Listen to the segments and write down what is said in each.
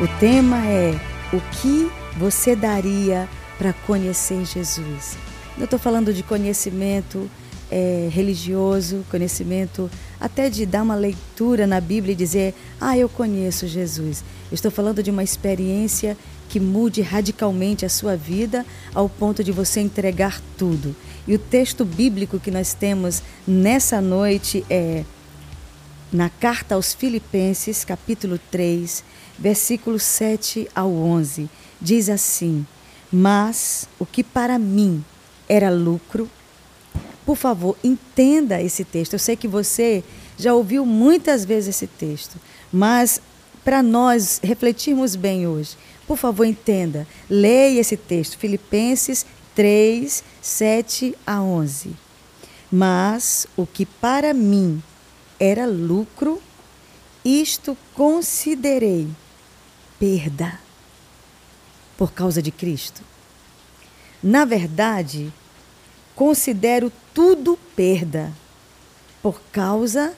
O tema é o que você daria para conhecer Jesus. Eu estou falando de conhecimento é, religioso, conhecimento até de dar uma leitura na Bíblia e dizer, ah, eu conheço Jesus. Estou falando de uma experiência que mude radicalmente a sua vida ao ponto de você entregar tudo. E o texto bíblico que nós temos nessa noite é na carta aos Filipenses, capítulo 3, versículos 7 ao 11. Diz assim: Mas o que para mim era lucro, por favor, entenda esse texto. Eu sei que você já ouviu muitas vezes esse texto, mas para nós refletirmos bem hoje, por favor, entenda. Leia esse texto, Filipenses 3, 7 a 11. Mas o que para mim era lucro, isto considerei perda por causa de Cristo. Na verdade, considero tudo perda por causa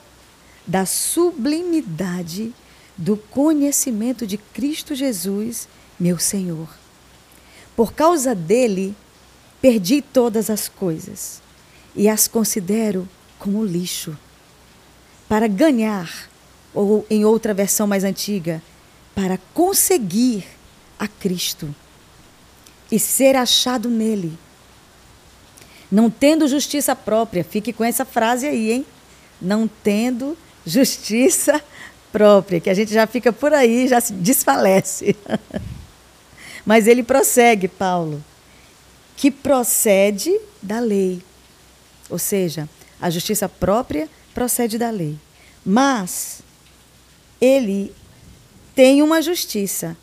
da sublimidade do conhecimento de Cristo Jesus, meu Senhor. Por causa dele, perdi todas as coisas e as considero como lixo. Para ganhar, ou em outra versão mais antiga, para conseguir a Cristo e ser achado nele. Não tendo justiça própria, fique com essa frase aí, hein? Não tendo justiça própria, que a gente já fica por aí, já se desfalece. Mas ele prossegue, Paulo, que procede da lei. Ou seja, a justiça própria procede da lei. Mas ele tem uma justiça.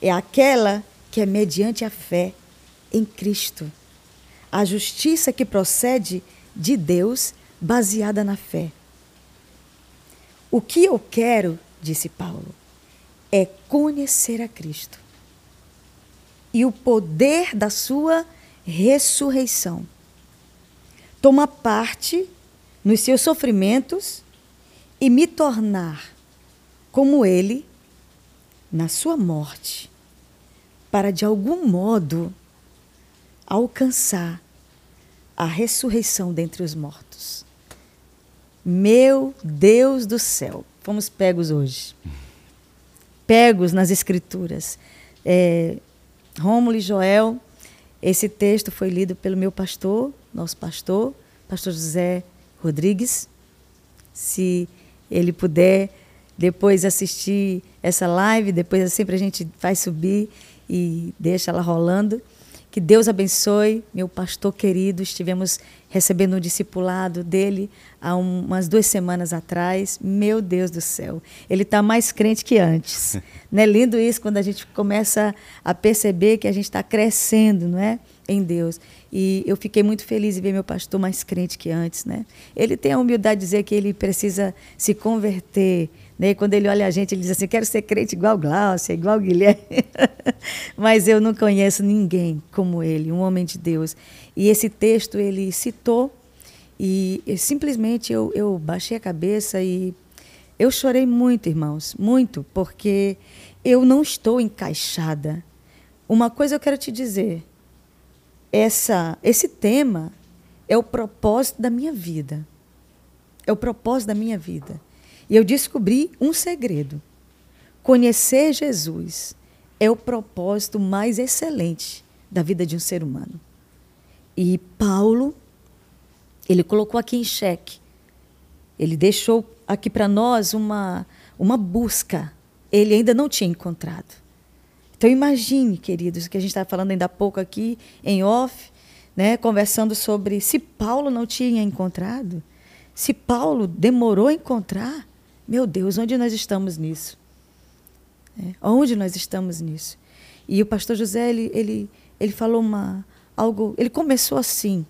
É aquela que é mediante a fé em Cristo. A justiça que procede de Deus, baseada na fé. O que eu quero, disse Paulo, é conhecer a Cristo e o poder da sua ressurreição. Tomar parte nos seus sofrimentos e me tornar como ele na sua morte, para de algum modo alcançar a ressurreição dentre os mortos. Meu Deus do céu, fomos pegos hoje. Pegos nas Escrituras. É, Rômulo e Joel, esse texto foi lido pelo meu pastor, nosso pastor, pastor José Rodrigues. Se ele puder depois assistir essa live, depois sempre a gente vai subir e deixa ela rolando. Que Deus abençoe, meu pastor querido. Estivemos recebendo um discipulado dele há umas duas semanas atrás. Meu Deus do céu, ele está mais crente que antes. não é lindo isso quando a gente começa a perceber que a gente está crescendo, não é, em Deus. E eu fiquei muito feliz em ver meu pastor mais crente que antes, né? Ele tem a humildade de dizer que ele precisa se converter né? Quando ele olha a gente, ele diz assim: quero ser crente igual Glaucia, igual Guilherme. Mas eu não conheço ninguém como ele, um homem de Deus. E esse texto ele citou, e, e simplesmente eu, eu baixei a cabeça e eu chorei muito, irmãos, muito, porque eu não estou encaixada. Uma coisa eu quero te dizer: essa, esse tema é o propósito da minha vida. É o propósito da minha vida. E eu descobri um segredo. Conhecer Jesus é o propósito mais excelente da vida de um ser humano. E Paulo, ele colocou aqui em xeque. Ele deixou aqui para nós uma, uma busca. Ele ainda não tinha encontrado. Então imagine, queridos, que a gente estava falando ainda há pouco aqui em off, né, conversando sobre se Paulo não tinha encontrado, se Paulo demorou a encontrar, meu Deus, onde nós estamos nisso? É, onde nós estamos nisso? E o pastor José, ele, ele, ele falou uma, algo, ele começou assim,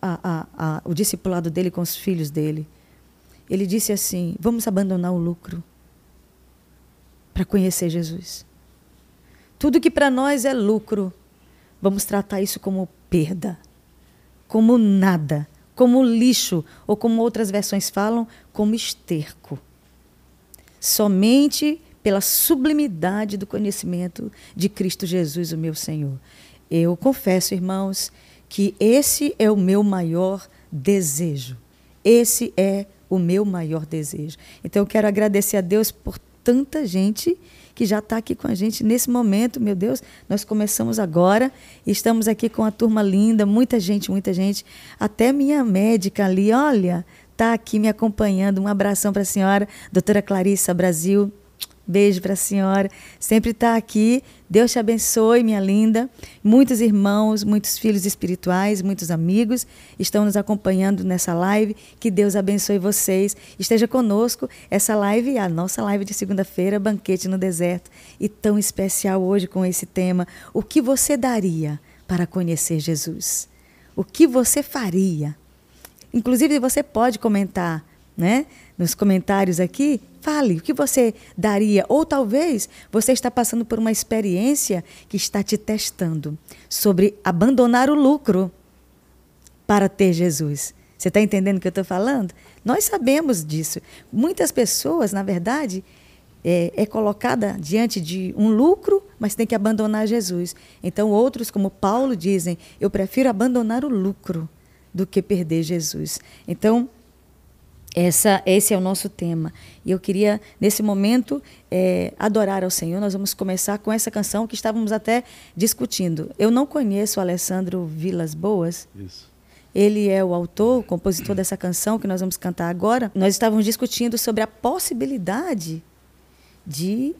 a, a, a, o discipulado dele com os filhos dele. Ele disse assim: vamos abandonar o lucro para conhecer Jesus. Tudo que para nós é lucro, vamos tratar isso como perda, como nada, como lixo, ou como outras versões falam, como esterco. Somente pela sublimidade do conhecimento de Cristo Jesus, o meu Senhor. Eu confesso, irmãos, que esse é o meu maior desejo. Esse é o meu maior desejo. Então eu quero agradecer a Deus por tanta gente que já está aqui com a gente nesse momento. Meu Deus, nós começamos agora e estamos aqui com a turma linda, muita gente, muita gente. Até minha médica ali, olha, está aqui me acompanhando. Um abração para a senhora, doutora Clarissa Brasil. Beijo para a senhora. Sempre está aqui. Deus te abençoe, minha linda. Muitos irmãos, muitos filhos espirituais, muitos amigos estão nos acompanhando nessa live. Que Deus abençoe vocês. Esteja conosco. Essa live, a nossa live de segunda-feira, Banquete no Deserto. E tão especial hoje com esse tema. O que você daria para conhecer Jesus? O que você faria? Inclusive, você pode comentar né, nos comentários aqui Fale o que você daria, ou talvez você está passando por uma experiência que está te testando sobre abandonar o lucro para ter Jesus. Você está entendendo o que eu estou falando? Nós sabemos disso. Muitas pessoas, na verdade, é, é, colocada diante de um lucro, mas tem que abandonar Jesus. Então, outros, como Paulo, dizem: eu prefiro abandonar o lucro do que perder Jesus. Então, essa, esse é o nosso tema. E eu queria, nesse momento, é, adorar ao Senhor. Nós vamos começar com essa canção que estávamos até discutindo. Eu não conheço o Alessandro Vilas Boas. Isso. Ele é o autor, o compositor dessa canção que nós vamos cantar agora. Nós estávamos discutindo sobre a possibilidade de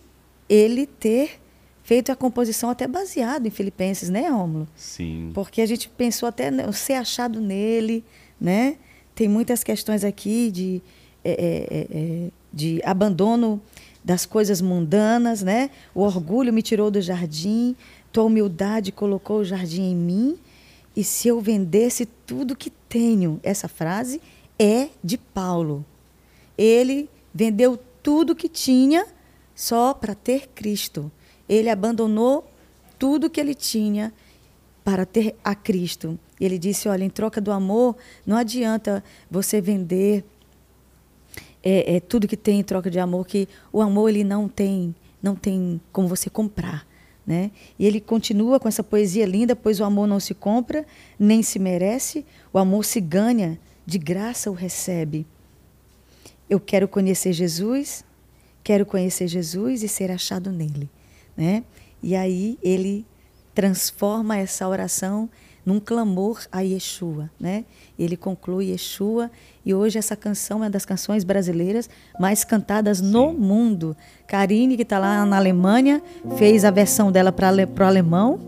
ele ter feito a composição até baseado em Filipenses, né, Rômulo? Sim. Porque a gente pensou até ser achado nele, né? tem muitas questões aqui de, é, é, é, é, de abandono das coisas mundanas, né? O orgulho me tirou do jardim, tua humildade colocou o jardim em mim. E se eu vendesse tudo que tenho, essa frase é de Paulo. Ele vendeu tudo que tinha só para ter Cristo. Ele abandonou tudo que ele tinha para ter a Cristo. E ele disse: olha, em troca do amor, não adianta você vender é, é, tudo que tem em troca de amor, que o amor ele não tem, não tem como você comprar. Né? E ele continua com essa poesia linda, pois o amor não se compra, nem se merece, o amor se ganha, de graça o recebe. Eu quero conhecer Jesus, quero conhecer Jesus e ser achado nele. Né? E aí ele transforma essa oração num clamor a Yeshua, né? Ele conclui Yeshua e hoje essa canção é uma das canções brasileiras mais cantadas Sim. no mundo. Karine, que está lá na Alemanha, fez a versão dela para o alemão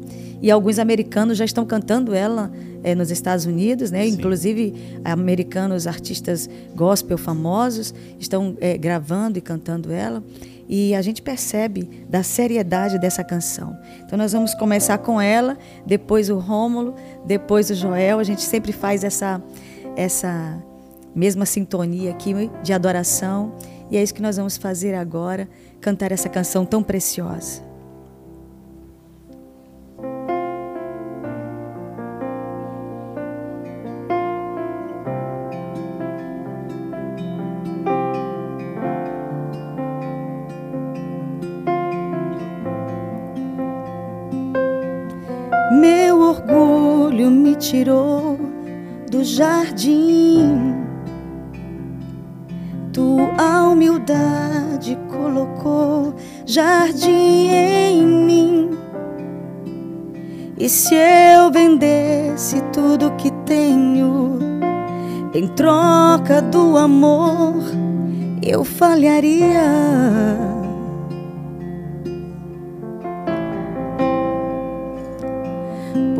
e alguns americanos já estão cantando ela é, nos Estados Unidos, né? Inclusive americanos, artistas gospel famosos estão é, gravando e cantando ela e a gente percebe da seriedade dessa canção. Então nós vamos começar com ela, depois o Rômulo, depois o Joel. A gente sempre faz essa essa mesma sintonia aqui de adoração e é isso que nós vamos fazer agora, cantar essa canção tão preciosa. Tirou do jardim. Tua humildade colocou jardim em mim. E se eu vendesse tudo que tenho em troca do amor, eu falharia.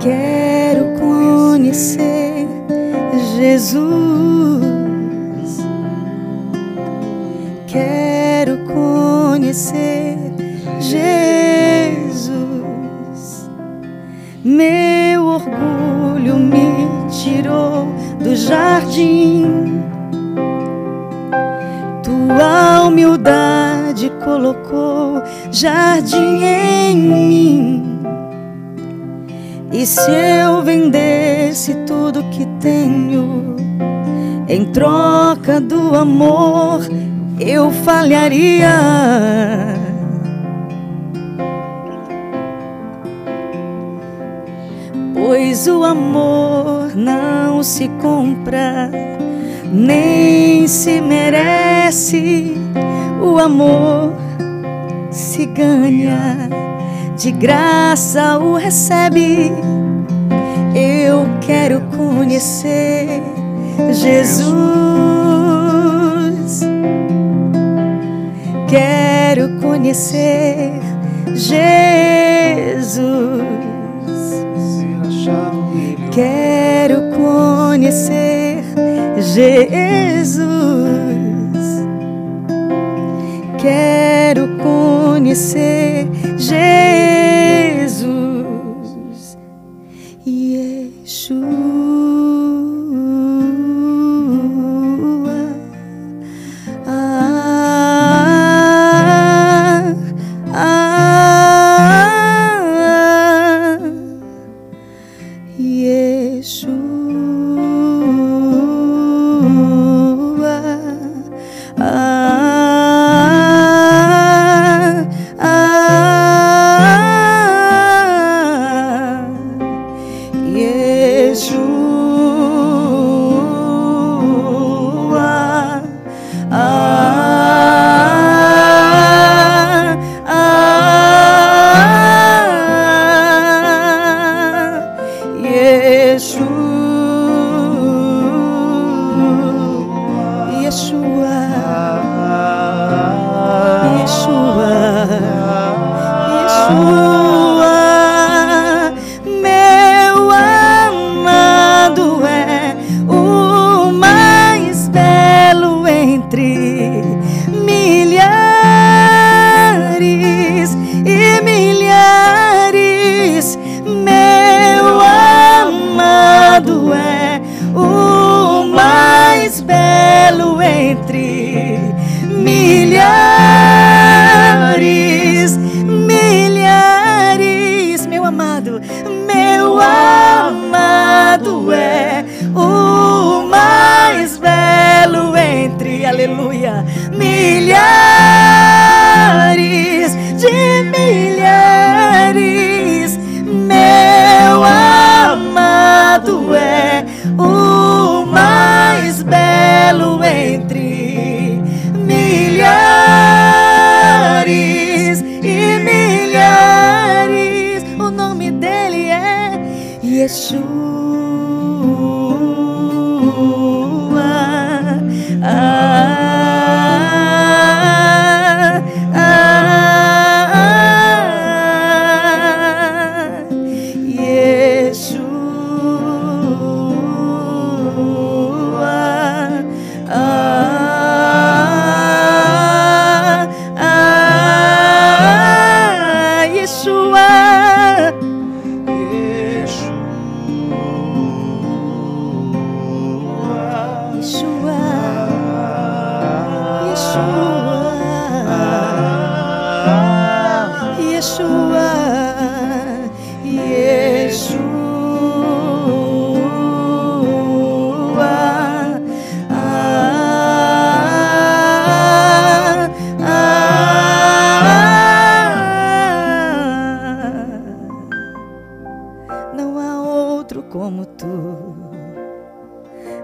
Quero conhecer Jesus. Quero conhecer Jesus. Meu orgulho me tirou do jardim. Tua humildade colocou jardim em mim. E se eu vendesse tudo que tenho em troca do amor, eu falharia. Pois o amor não se compra, nem se merece. O amor se ganha, de graça o recebe. Eu quero conhecer Jesus. Quero conhecer Jesus. Quero conhecer Jesus. Quero conhecer Jesus.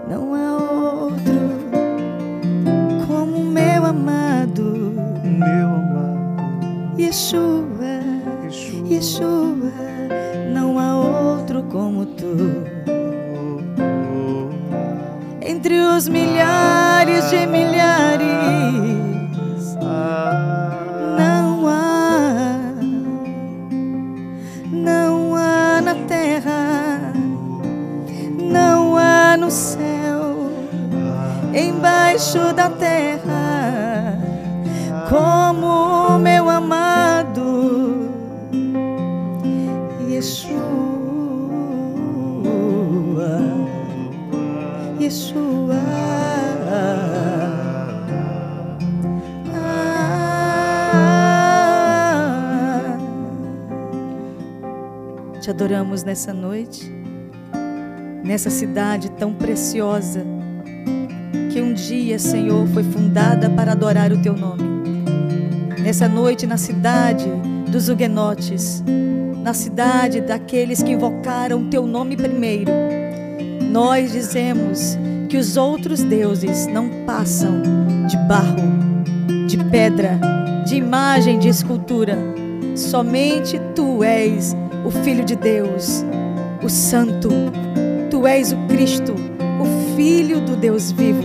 Não há outro como meu amado Meu amado Yeshua, Yeshua. Yeshua. Não há outro como tu. Entre os milhares de milhares, não embaixo da terra, como meu amado Yeshua, Yeshua. Ah. Te adoramos nessa noite, nessa cidade tão preciosa, que um dia, Senhor, foi fundada para adorar o Teu nome. Nessa noite, na cidade dos huguenotes, na cidade daqueles que invocaram o Teu nome primeiro, nós dizemos que os outros deuses não passam de barro, de pedra, de imagem de escultura. Somente Tu és o Filho de Deus, o Santo. Tu és o Cristo, Filho do Deus vivo.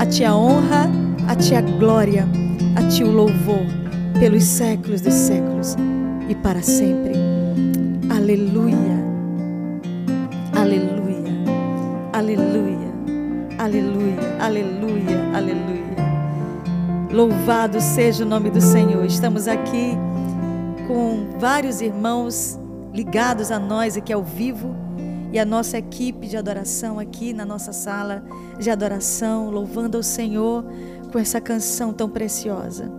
A Ti a honra, a Ti a glória, a Ti o louvor pelos séculos dos séculos e para sempre. Aleluia. Aleluia. Aleluia. Aleluia. Aleluia. Aleluia. Louvado seja o nome do Senhor. Estamos aqui com vários irmãos ligados a nós aqui ao vivo e a nossa equipe de adoração aqui na nossa sala de adoração, louvando ao Senhor com essa canção tão preciosa.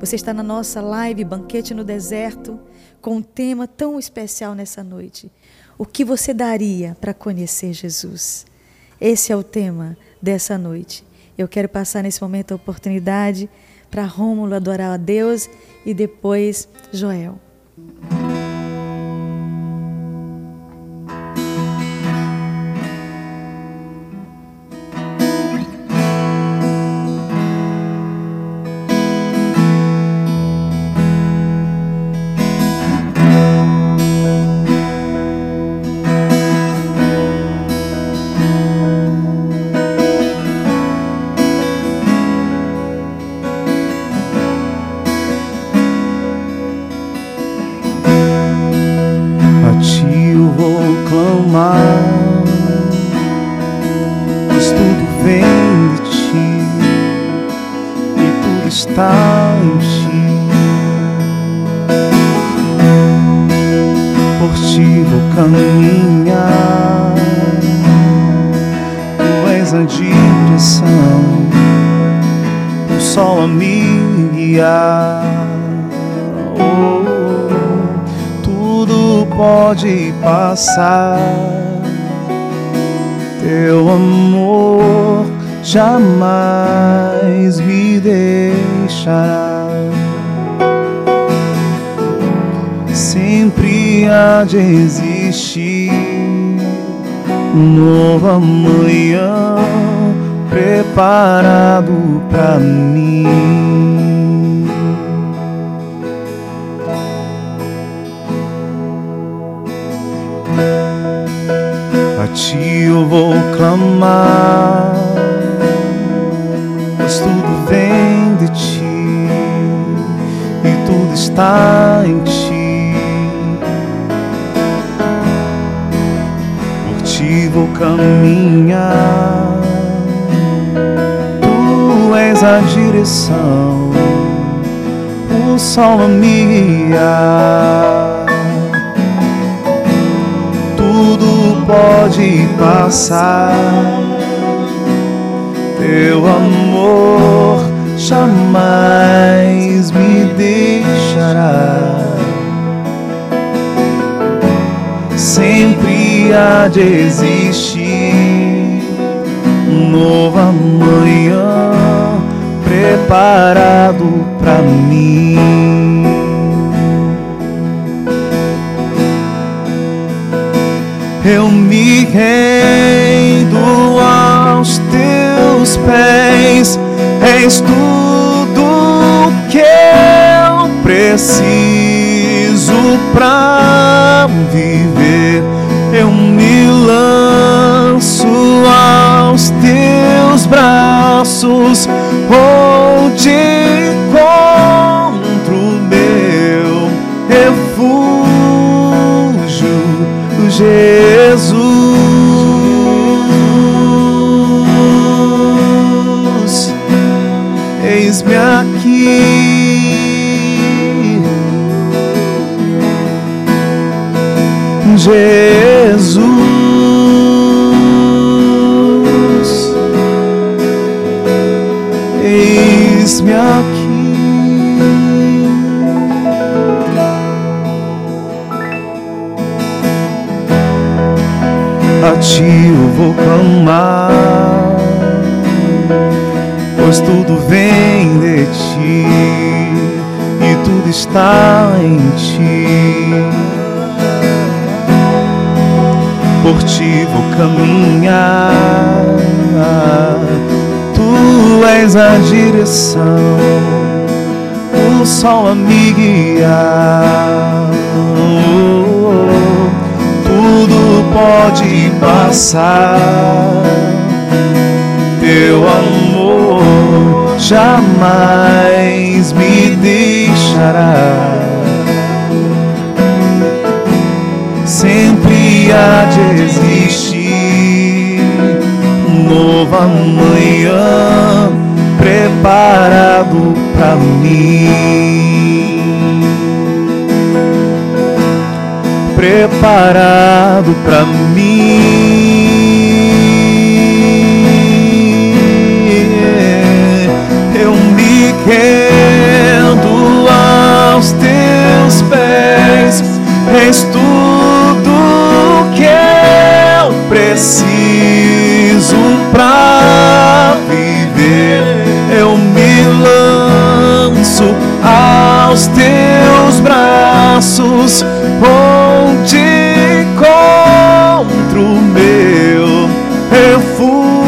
Você está na nossa live Banquete no Deserto com um tema tão especial nessa noite. O que você daria para conhecer Jesus? Esse é o tema dessa noite. Eu quero passar nesse momento a oportunidade para Rômulo adorar a Deus e depois Joel. Passar. Guiar. pode passar. Teu amor jamais me deixará. Sempre há de existir um novo amanhã preparado para mim. Rendo aos teus pés, és tudo que eu preciso para viver. Eu me lanço aos teus braços, onde encontro eis-me aqui. A ti eu vou clamar, pois tudo vem de ti e tudo está em ti. Por ti vou caminhar, és a direção, o sol a me guiar. Tudo pode passar, teu amor jamais me deixará. Sempre há de existir nova manhã preparado para mim. Preparado para mim. Eu me rendo aos teus pés, és tudo que eu preciso braços, onde encontro meu refúgio.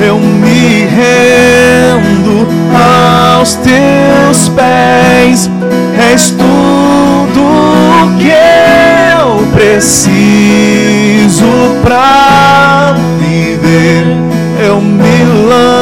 Eu me rendo aos teus pés, és tudo que eu preciso pra viver. Eu me lanço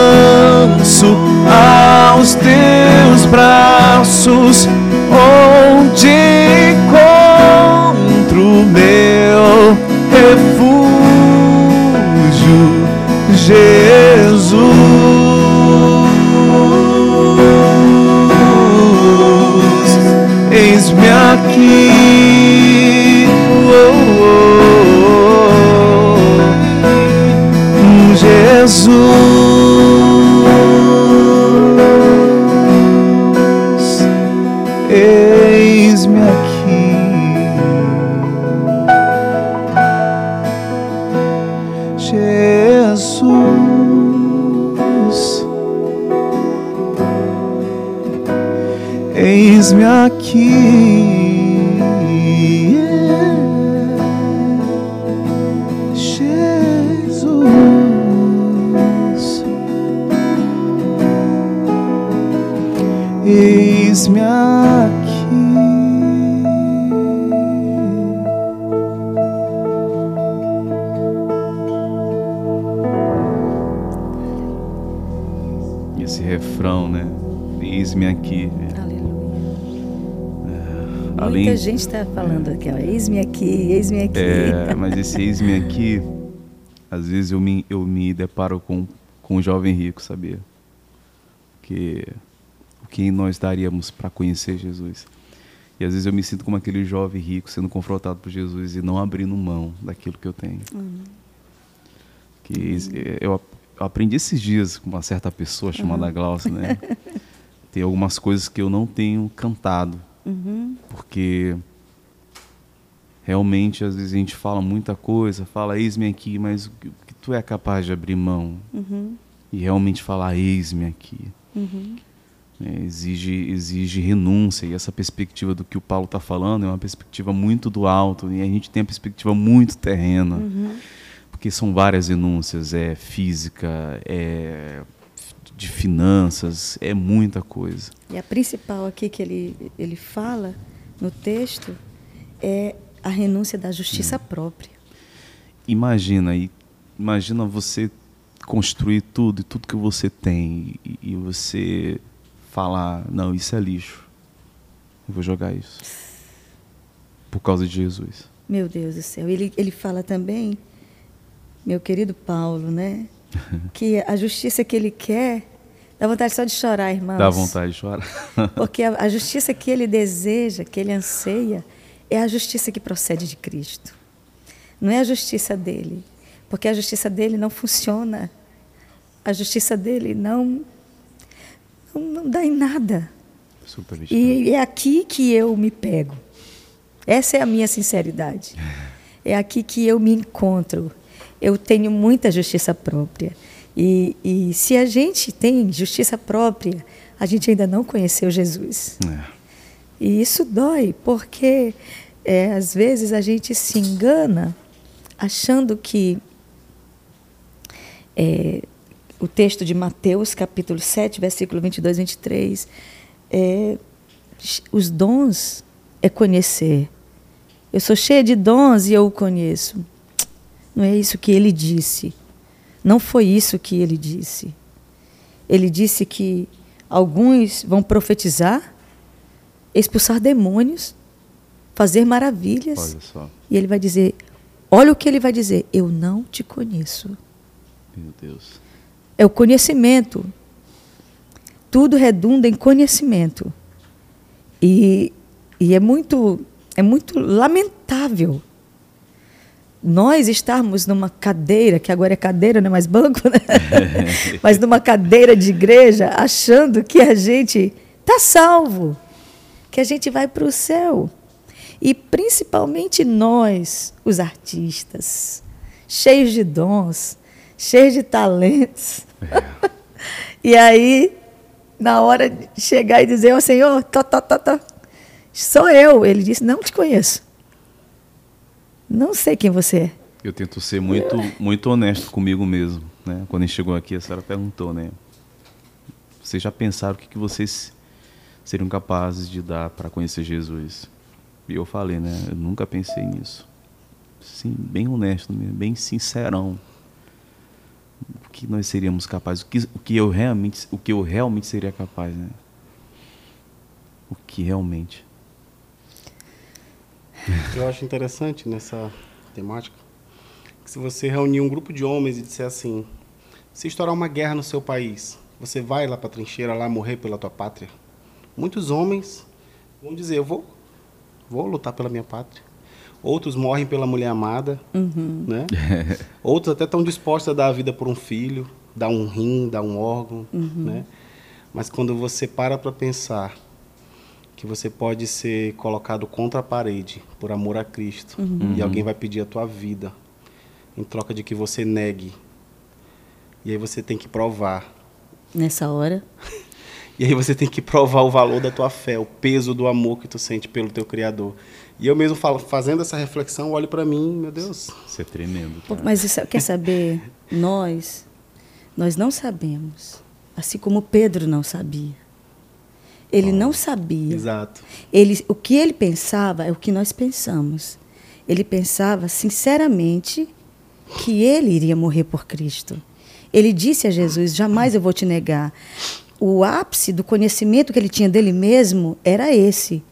aqui, eis-me aqui. É, mas esse eis-me aqui, às vezes eu me, eu me deparo com, com um jovem rico, sabia? Que o que nós daríamos para conhecer Jesus. E às vezes eu me sinto como aquele jovem rico sendo confrontado por Jesus e não abrindo mão daquilo que eu tenho. Que es- é, eu, ap- eu aprendi esses dias com uma certa pessoa chamada Glaucia, né? Tem algumas coisas que eu não tenho cantado Uhum. porque realmente às vezes a gente fala muita coisa, fala eis-me aqui, mas o que tu é capaz de abrir mão Uhum. e realmente falar eis-me aqui? Uhum. né? exige, exige renúncia e essa perspectiva do que o Paulo está falando é uma perspectiva muito do alto e a gente tem a perspectiva muito terrena, Uhum. porque são várias renúncias, é física, é de finanças, é muita coisa. E a principal aqui que ele, ele fala no texto é a renúncia da justiça própria. imagina imagina você construir tudo e tudo que você tem e, e você falar não isso é lixo eu vou jogar isso por causa de Jesus Meu Deus do céu. Ele, ele fala também, meu querido Paulo, né? Que a justiça que ele quer, dá vontade só de chorar, irmãos. dá vontade de chorar Porque a, a justiça que ele deseja, que ele anseia, é a justiça que procede de Cristo. Não é a justiça dele. Porque a justiça dele não funciona. A justiça dele não não, não dá em nada. E é aqui que eu me pego. Essa é a minha sinceridade. É aqui que eu me encontro. Eu tenho muita justiça própria. E, e se a gente tem justiça própria, a gente ainda não conheceu Jesus. É. E isso dói, porque é, às vezes a gente se engana achando que é, o texto de Mateus, capítulo 7, versículo 22 e 23, é, os dons é conhecer. Eu sou cheia de dons e eu o conheço. Não é isso que ele disse. Não foi isso que ele disse. Ele disse que alguns vão profetizar, expulsar demônios, fazer maravilhas. E ele vai dizer: olha o que ele vai dizer, eu não te conheço. Meu Deus. É o conhecimento. Tudo redunda em conhecimento. E, e é muito é muito lamentável nós estarmos numa cadeira, que agora é cadeira, não é mais banco, né? mas numa cadeira de igreja, achando que a gente está salvo, que a gente vai para o céu. E principalmente nós, os artistas, cheios de dons, cheios de talentos. É. e aí, na hora de chegar e dizer, ó oh, Senhor, tá, tá, tá, tá, Sou eu. Ele disse: Não te conheço. Não sei quem você é. Eu tento ser muito, muito honesto comigo mesmo. Né? Quando a gente chegou aqui, a senhora perguntou, né? Vocês já pensaram o que, que vocês seriam capazes de dar para conhecer Jesus? E eu falei, né? Eu nunca pensei nisso. Sim, bem honesto mesmo, bem sincerão. O que nós seríamos capazes? O que, o que eu realmente, o que eu realmente seria capaz, né? O que realmente? Eu acho interessante nessa temática que se você reunir um grupo de homens e disser assim, se estourar uma guerra no seu país, você vai lá para a trincheira lá morrer pela tua pátria? Muitos homens vão dizer, eu vou, vou lutar pela minha pátria. Outros morrem pela mulher amada, uhum. né? Outros até estão dispostos a dar a vida por um filho, dar um rim, dar um órgão, uhum. né? Mas quando você para para pensar que você pode ser colocado contra a parede por amor a Cristo uhum. e alguém vai pedir a tua vida em troca de que você negue. E aí você tem que provar. Nessa hora. e aí você tem que provar o valor da tua fé, o peso do amor que tu sente pelo teu Criador. E eu mesmo falo, fazendo essa reflexão, olho para mim, meu Deus. Isso é tremendo. Cara. Mas isso, quer saber? nós, nós não sabemos. Assim como Pedro não sabia. Ele oh, não sabia. Exato. Ele, o que ele pensava é o que nós pensamos. Ele pensava sinceramente que ele iria morrer por Cristo. Ele disse a Jesus: Jamais eu vou te negar. O ápice do conhecimento que ele tinha dele mesmo era esse,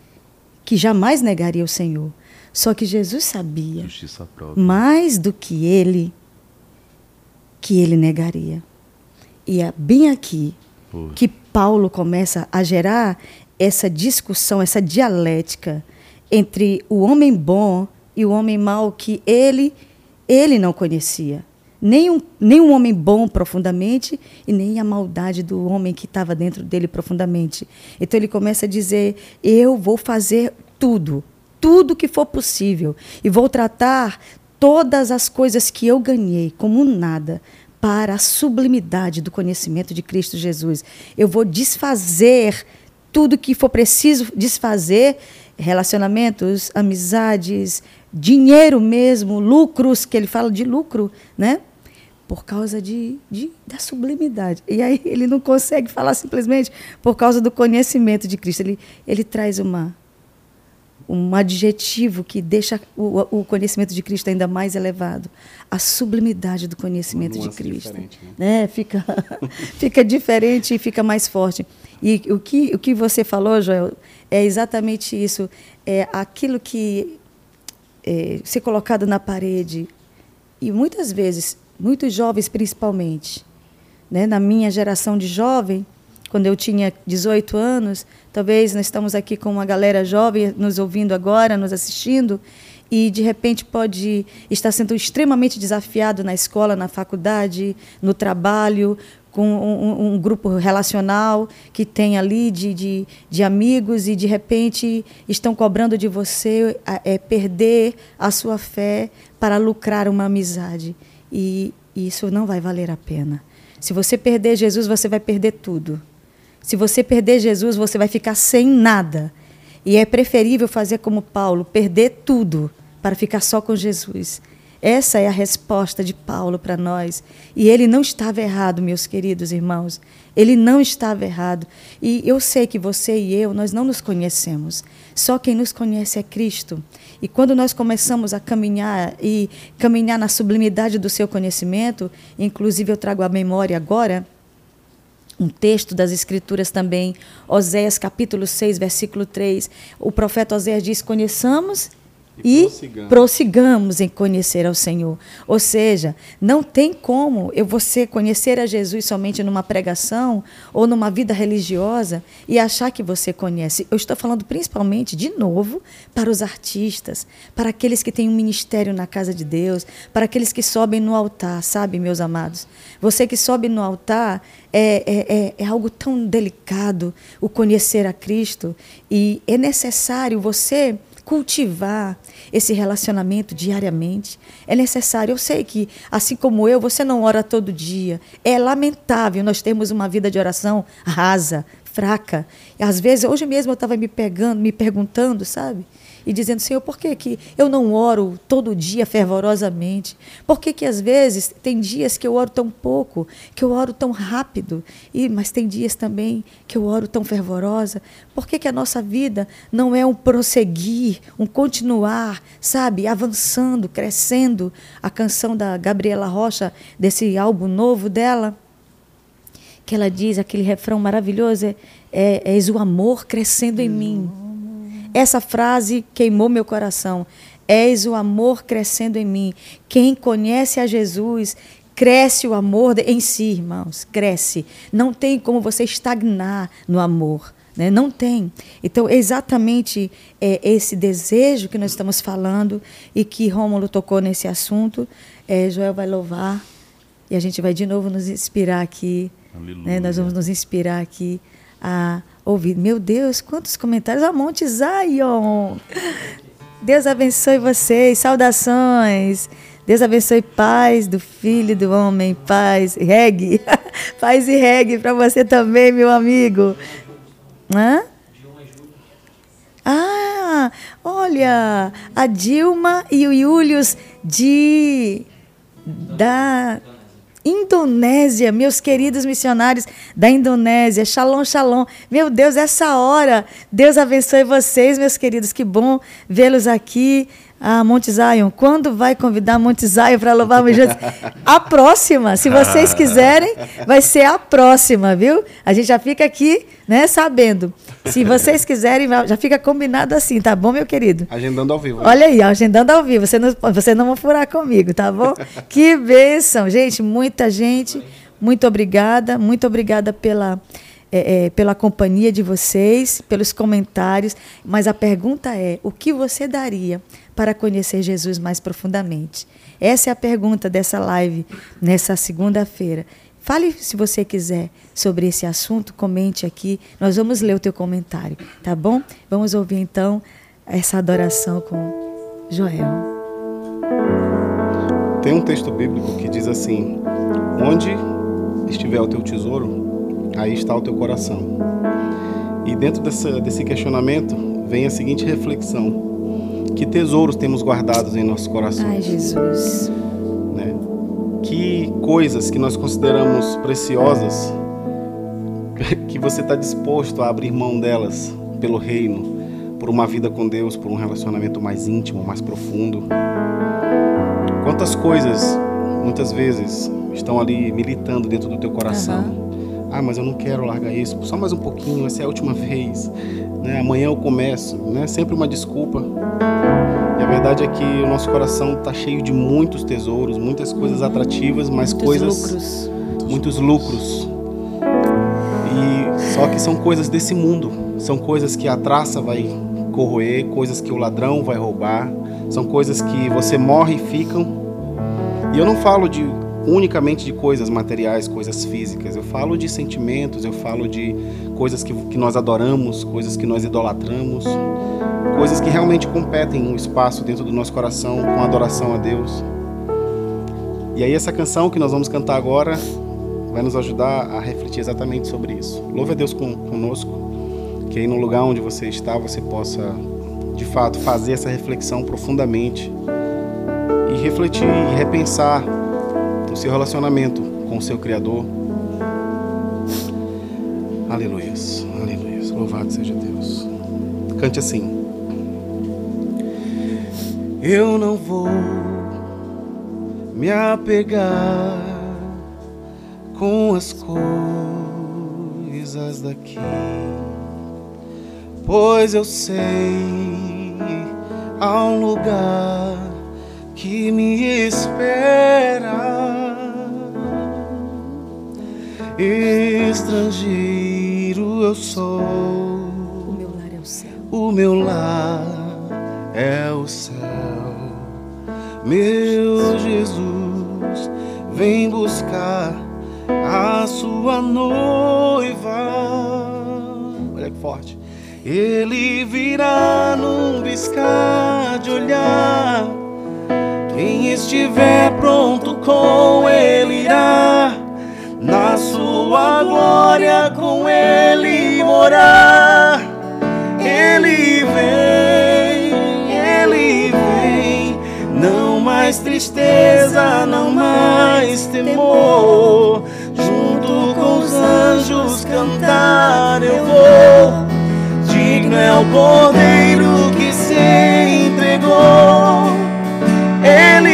que jamais negaria o Senhor. Só que Jesus sabia mais do que ele que ele negaria. E é bem aqui que Paulo começa a gerar essa discussão, essa dialética entre o homem bom e o homem mau que ele ele não conhecia. Nem um, nem um homem bom profundamente e nem a maldade do homem que estava dentro dele profundamente. Então ele começa a dizer: Eu vou fazer tudo, tudo que for possível, e vou tratar todas as coisas que eu ganhei como nada, para a sublimidade do conhecimento de Cristo Jesus. Eu vou desfazer tudo que for preciso desfazer relacionamentos, amizades, dinheiro mesmo, lucros, que ele fala de lucro, né? Por causa de, de, da sublimidade. E aí ele não consegue falar simplesmente por causa do conhecimento de Cristo. Ele, ele traz uma, um adjetivo que deixa o, o, conhecimento de Cristo ainda mais elevado. A sublimidade do conhecimento de Cristo. Né? É, fica, fica diferente e fica mais forte. E o que, o que você falou, Joel, é exatamente isso. É aquilo que é, ser colocado na parede. E muitas vezes, muitos jovens principalmente, né? na minha geração de jovem, quando eu tinha 18 anos, talvez nós estamos aqui com uma galera jovem nos ouvindo agora, nos assistindo, e de repente pode estar sendo extremamente desafiado na escola, na faculdade, no trabalho, com um, um, grupo relacional que tem ali de, de, de, amigos e de repente estão cobrando de você é, perder a sua fé para lucrar uma amizade. E isso não vai valer a pena. Se você perder Jesus, você vai perder tudo. Se você perder Jesus, você vai ficar sem nada. E é preferível fazer como Paulo, perder tudo para ficar só com Jesus. Essa é a resposta de Paulo para nós. E ele não estava errado, meus queridos irmãos. Ele não estava errado. E eu sei que você e eu, nós não nos conhecemos. Só quem nos conhece é Cristo. E quando nós começamos a caminhar e caminhar na sublimidade do seu conhecimento, inclusive eu trago à memória agora um texto das Escrituras também, Oséias capítulo 6, versículo 3. O profeta Oséias diz: Conheçamos e, prossigamos. prossigamos em conhecer ao Senhor. Ou seja, não tem como eu você conhecer a Jesus somente numa pregação ou numa vida religiosa e achar que você conhece. Eu estou falando principalmente, de novo, para os artistas, para aqueles que têm um ministério na casa de Deus, para aqueles que sobem no altar, sabe, meus amados? Você que sobe no altar é, é, é, é algo tão delicado o conhecer a Cristo e é necessário você cultivar esse relacionamento diariamente. É necessário. Eu sei que, assim como eu, você não ora todo dia. É lamentável nós termos uma vida de oração rasa, fraca. E às vezes, hoje mesmo eu estava me pegando, me perguntando, sabe? E dizendo, Senhor, por que, que eu não oro todo dia fervorosamente? Por que, que às vezes tem dias que eu oro tão pouco, que eu oro tão rápido, e mas tem dias também que eu oro tão fervorosa? Por que, que a nossa vida não é um prosseguir, um continuar, sabe, avançando, crescendo? A canção da Gabriela Rocha, desse álbum novo dela, que ela diz, aquele refrão maravilhoso, é, é, é o amor crescendo em mim. Essa frase queimou meu coração. És o amor crescendo em mim. Quem conhece a Jesus, cresce o amor em si, irmãos. Cresce. Não tem como você estagnar no amor. Né? Não tem. Então, exatamente é, esse desejo que nós estamos falando e que Rômulo tocou nesse assunto, é, Joel vai louvar e a gente vai de novo nos inspirar aqui. Né? Nós vamos nos inspirar aqui a ouvir. Meu Deus, quantos comentários! A Monte Zion! Deus abençoe vocês, saudações. Deus abençoe paz do filho do homem, paz, regue. paz e regue para você também, meu amigo. Hã? Ah, olha, a Dilma e o Julius de da Indonésia, meus queridos missionários da Indonésia, shalom, shalom. Meu Deus, essa hora, Deus abençoe vocês, meus queridos, que bom vê-los aqui. Ah, Monte Zion, quando vai convidar Monte Zion para louvar o Jesus? A próxima, se vocês quiserem, vai ser a próxima, viu? A gente já fica aqui, né, sabendo. Se vocês quiserem, já fica combinado assim, tá bom, meu querido? Agendando ao vivo. Olha aí, agendando ao vivo. Você não, você não vai furar comigo, tá bom? que bênção. Gente, muita gente, muito obrigada. Muito obrigada pela é, é, pela companhia de vocês, pelos comentários. Mas a pergunta é: o que você daria para conhecer Jesus mais profundamente? Essa é a pergunta dessa live, nessa segunda-feira. Fale se você quiser sobre esse assunto, comente aqui. Nós vamos ler o teu comentário, tá bom? Vamos ouvir então essa adoração com Joel. Tem um texto bíblico que diz assim: Onde estiver o teu tesouro, aí está o teu coração. E dentro dessa, desse questionamento vem a seguinte reflexão: que tesouros temos guardados em nossos corações? Ai, Jesus. Que coisas que nós consideramos preciosas, que você está disposto a abrir mão delas pelo reino, por uma vida com Deus, por um relacionamento mais íntimo, mais profundo. Quantas coisas, muitas vezes, estão ali militando dentro do teu coração. Uhum ah, mas eu não quero largar isso, só mais um pouquinho, essa é a última vez. Né? Amanhã eu começo, né? Sempre uma desculpa. E a verdade é que o nosso coração está cheio de muitos tesouros, muitas coisas atrativas, mas muitos coisas. Lucros. Muitos lucros. E só que são coisas desse mundo. São coisas que a traça vai corroer, coisas que o ladrão vai roubar, são coisas que você morre e ficam. E eu não falo de unicamente de coisas materiais, coisas físicas. Eu falo de sentimentos, eu falo de coisas que, que nós adoramos, coisas que nós idolatramos, coisas que realmente competem um espaço dentro do nosso coração com adoração a Deus. E aí essa canção que nós vamos cantar agora vai nos ajudar a refletir exatamente sobre isso. Louve a Deus com, conosco, que aí no lugar onde você está você possa de fato fazer essa reflexão profundamente e refletir e repensar seu relacionamento com o seu Criador. Aleluia, aleluia, louvado seja Deus. Cante assim. Eu não vou me apegar com as coisas daqui, pois eu sei há um lugar que me espera. Estrangeiro eu sou, O meu lar é o céu. o meu lar é o céu. Meu Jesus, vem buscar a sua noiva. Olha que forte. Ele virá num piscar de olhar. Quem estiver pronto com ele irá. Sua glória com ele morar. Ele vem, ele vem. Não mais tristeza, não mais temor. Junto com os anjos cantar eu vou. Digno é o cordeiro que se entregou. Ele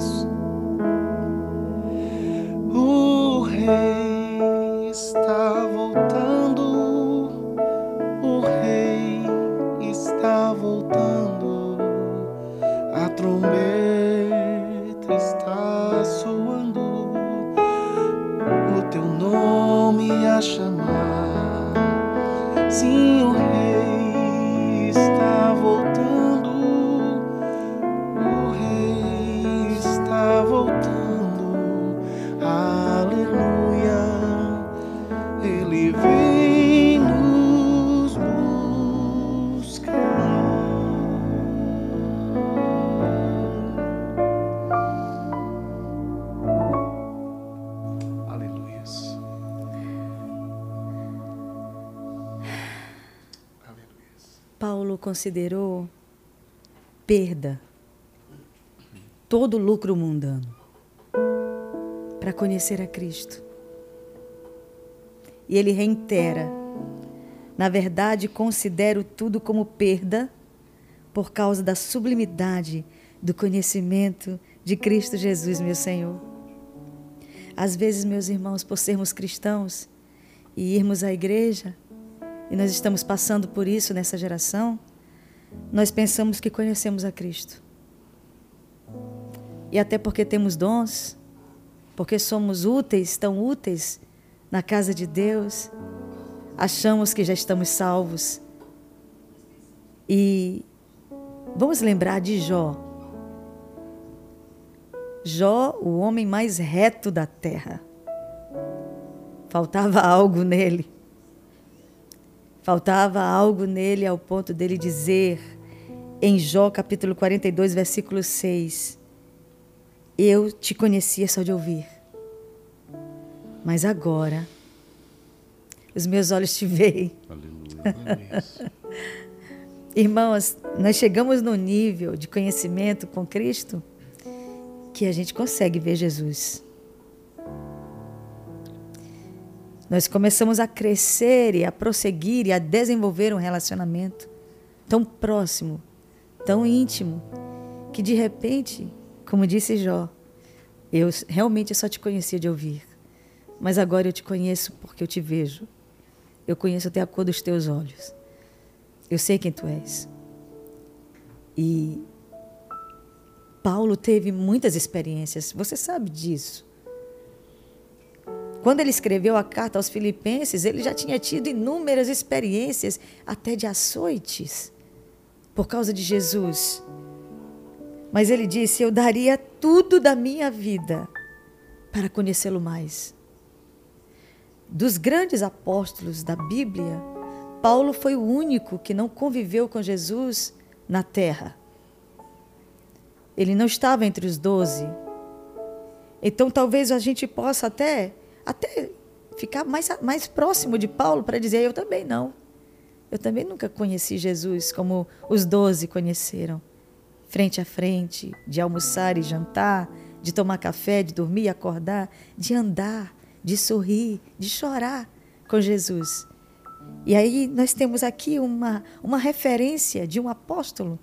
isso. O rei considerou perda todo lucro mundano para conhecer a Cristo. E ele reitera: na verdade, considero tudo como perda por causa da sublimidade do conhecimento de Cristo Jesus, meu Senhor. Às vezes, meus irmãos, por sermos cristãos e irmos à igreja, e nós estamos passando por isso nessa geração, nós pensamos que conhecemos a Cristo. E até porque temos dons, porque somos úteis, tão úteis na casa de Deus, achamos que já estamos salvos. E vamos lembrar de Jó. Jó, o homem mais reto da terra. Faltava algo nele. Faltava algo nele ao ponto dele dizer em Jó capítulo 42, versículo 6: Eu te conhecia só de ouvir, mas agora os meus olhos te veem. Aleluia. Irmãos, nós chegamos no nível de conhecimento com Cristo que a gente consegue ver Jesus. Nós começamos a crescer e a prosseguir e a desenvolver um relacionamento tão próximo, tão íntimo, que de repente, como disse Jó, eu realmente só te conhecia de ouvir, mas agora eu te conheço porque eu te vejo. Eu conheço até a cor dos teus olhos. Eu sei quem tu és. E Paulo teve muitas experiências, você sabe disso. Quando ele escreveu a carta aos Filipenses, ele já tinha tido inúmeras experiências, até de açoites, por causa de Jesus. Mas ele disse: Eu daria tudo da minha vida para conhecê-lo mais. Dos grandes apóstolos da Bíblia, Paulo foi o único que não conviveu com Jesus na terra. Ele não estava entre os doze. Então talvez a gente possa até, até ficar mais, mais próximo de Paulo para dizer: eu também não. Eu também nunca conheci Jesus como os doze conheceram. Frente a frente, de almoçar e jantar, de tomar café, de dormir e acordar, de andar, de sorrir, de chorar com Jesus. E aí nós temos aqui uma, uma referência de um apóstolo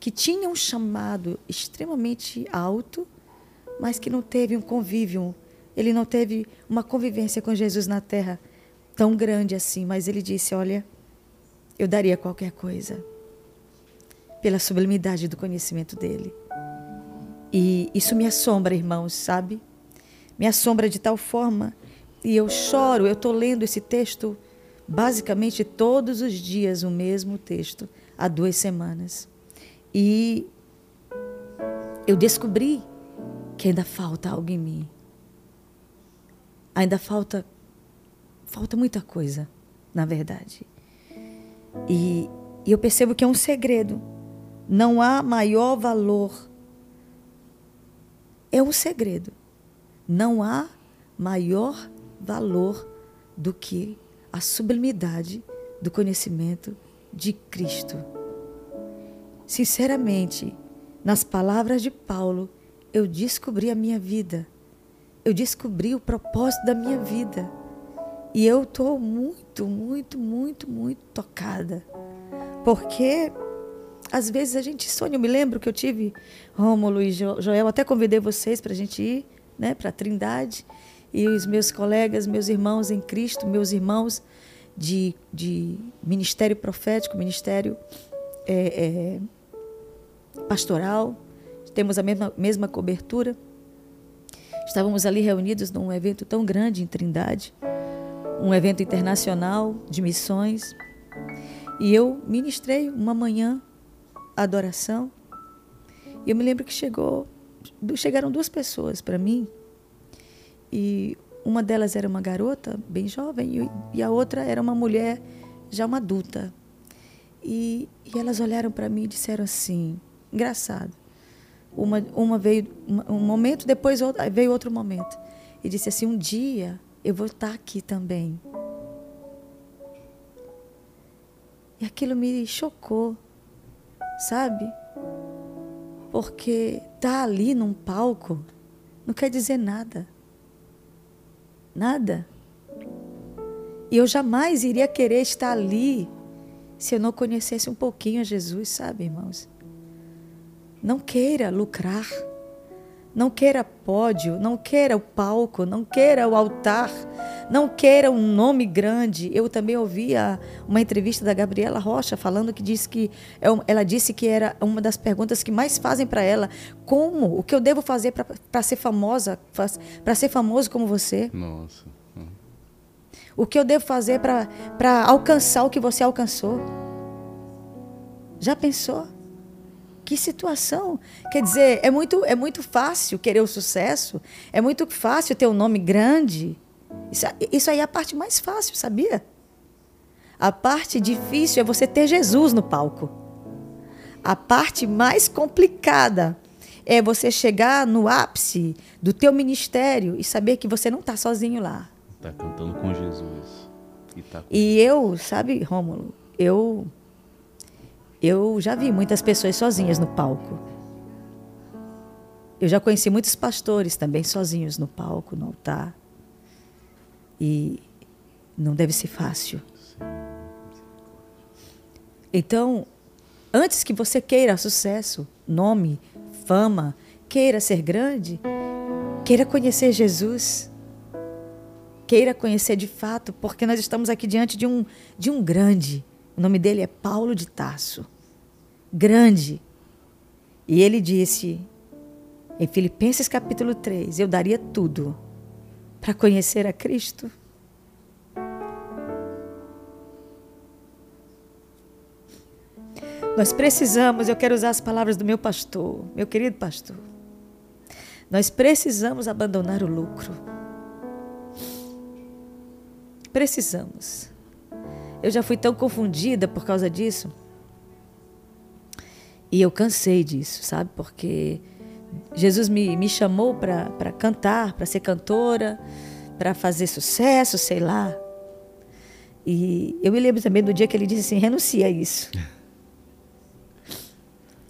que tinha um chamado extremamente alto, mas que não teve um convívio, ele não teve uma convivência com Jesus na terra tão grande assim, mas ele disse: Olha, eu daria qualquer coisa pela sublimidade do conhecimento dele. E isso me assombra, irmãos, sabe? Me assombra de tal forma, e eu choro, eu estou lendo esse texto basicamente todos os dias, o mesmo texto, há duas semanas. E eu descobri que ainda falta algo em mim. Ainda falta falta muita coisa. na verdade. E, e eu percebo que é um segredo. Não há maior valor. É um segredo. Não há maior valor do que a sublimidade do conhecimento de Cristo. Sinceramente, nas palavras de Paulo, eu descobri a minha vida. Eu descobri o propósito da minha vida. E eu estou muito, muito, muito, muito tocada. Porque às vezes a gente sonha. Eu me lembro que eu tive, Rômulo e Joel, até convidei vocês para a gente ir né, para a Trindade. E os meus colegas, meus irmãos em Cristo, meus irmãos de, de ministério profético, ministério é, é, pastoral, temos a mesma, mesma cobertura. Estávamos ali reunidos num evento tão grande em Trindade, um evento internacional de missões, e eu ministrei uma manhã adoração. E eu me lembro que chegou, chegaram duas pessoas para mim, e uma delas era uma garota bem jovem e a outra era uma mulher já uma adulta. E, e elas olharam para mim e disseram assim, engraçado. Uma, uma veio um momento, depois veio outro momento. E disse assim: Um dia eu vou estar aqui também. E aquilo me chocou, sabe? Porque estar tá ali num palco não quer dizer nada. Nada. E eu jamais iria querer estar ali se eu não conhecesse um pouquinho a Jesus, sabe, irmãos? Não queira lucrar. Não queira pódio, não queira o palco, não queira o altar, não queira um nome grande. Eu também ouvi uma entrevista da Gabriela Rocha falando que disse que é ela disse que era uma das perguntas que mais fazem para ela: como? O que eu devo fazer para ser famosa, para ser famoso como você? Nossa. O que eu devo fazer para alcançar o que você alcançou? Já pensou? Que situação. Quer dizer, é muito, é muito fácil querer o sucesso, é muito fácil ter um nome grande. Isso, isso aí é a parte mais fácil, sabia? A parte difícil é você ter Jesus no palco. A parte mais complicada é você chegar no ápice do teu ministério e saber que você não está sozinho lá. Está cantando com Jesus. E, tá com... e eu, sabe, Rômulo, eu eu já vi muitas pessoas sozinhas no palco. Eu já conheci muitos pastores também sozinhos no palco, no altar. E não deve ser fácil. Então, antes que você queira sucesso, nome, fama, queira ser grande, queira conhecer Jesus. Queira conhecer de fato, porque nós estamos aqui diante de um, de um grande. O nome dele é Paulo de Tarso grande. E ele disse em Filipenses capítulo 3: Eu daria tudo para conhecer a Cristo. Nós precisamos, eu quero usar as palavras do meu pastor, meu querido pastor. Nós precisamos abandonar o lucro. Precisamos. Eu já fui tão confundida por causa disso. E eu cansei disso, sabe? Porque Jesus me, me chamou para cantar, para ser cantora, para fazer sucesso, sei lá. E eu me lembro também do dia que ele disse assim: renuncia a isso.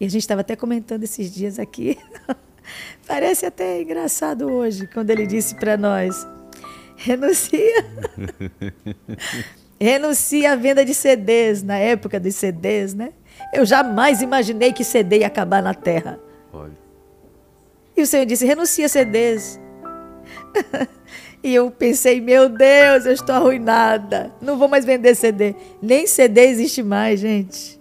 E a gente estava até comentando esses dias aqui. Parece até engraçado hoje, quando ele disse para nós: renuncia. renuncia à venda de CDs, na época dos CDs, né? Eu jamais imaginei que CD ia acabar na terra. Olha. E o Senhor disse: renuncia a CDs. e eu pensei: meu Deus, eu estou arruinada. Não vou mais vender CD. Nem CD existe mais, gente.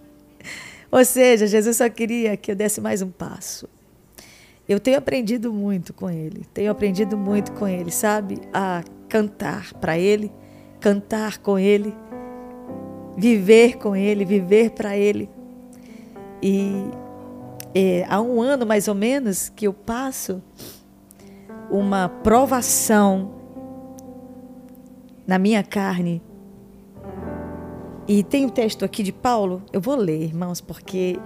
Ou seja, Jesus só queria que eu desse mais um passo. Eu tenho aprendido muito com Ele. Tenho aprendido muito com Ele, sabe? A cantar para Ele, cantar com Ele, viver com Ele, viver para Ele. E é, há um ano mais ou menos que eu passo uma provação na minha carne E tem o texto aqui de Paulo, eu vou ler, irmãos, porque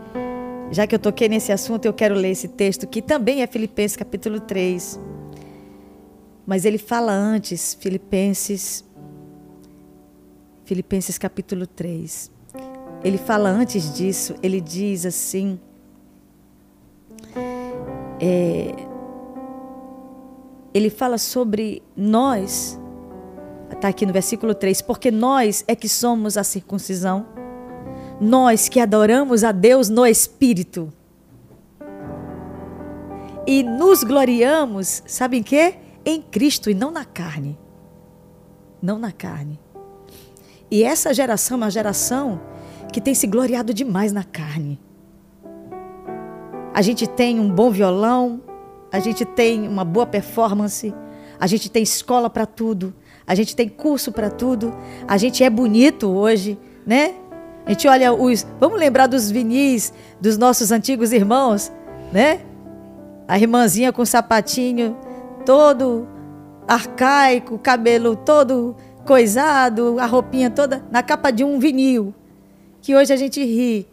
já que eu toquei nesse assunto, eu quero ler esse texto, que também é Filipenses capítulo 3. Mas ele fala antes, Filipenses, Filipenses capítulo 3. Ele fala antes disso, ele diz assim. É, ele fala sobre nós, está aqui no versículo 3, porque nós é que somos a circuncisão, nós que adoramos a Deus no Espírito. E nos gloriamos, sabem que? Em Cristo e não na carne. Não na carne. E essa geração é uma geração que tem se gloriado demais na carne. A gente tem um bom violão, a gente tem uma boa performance, a gente tem escola para tudo, a gente tem curso para tudo, a gente é bonito hoje, né? A gente olha os. Vamos lembrar dos vinis dos nossos antigos irmãos, né? A irmãzinha com sapatinho todo arcaico, cabelo todo coisado, a roupinha toda na capa de um vinil, que hoje a gente ri.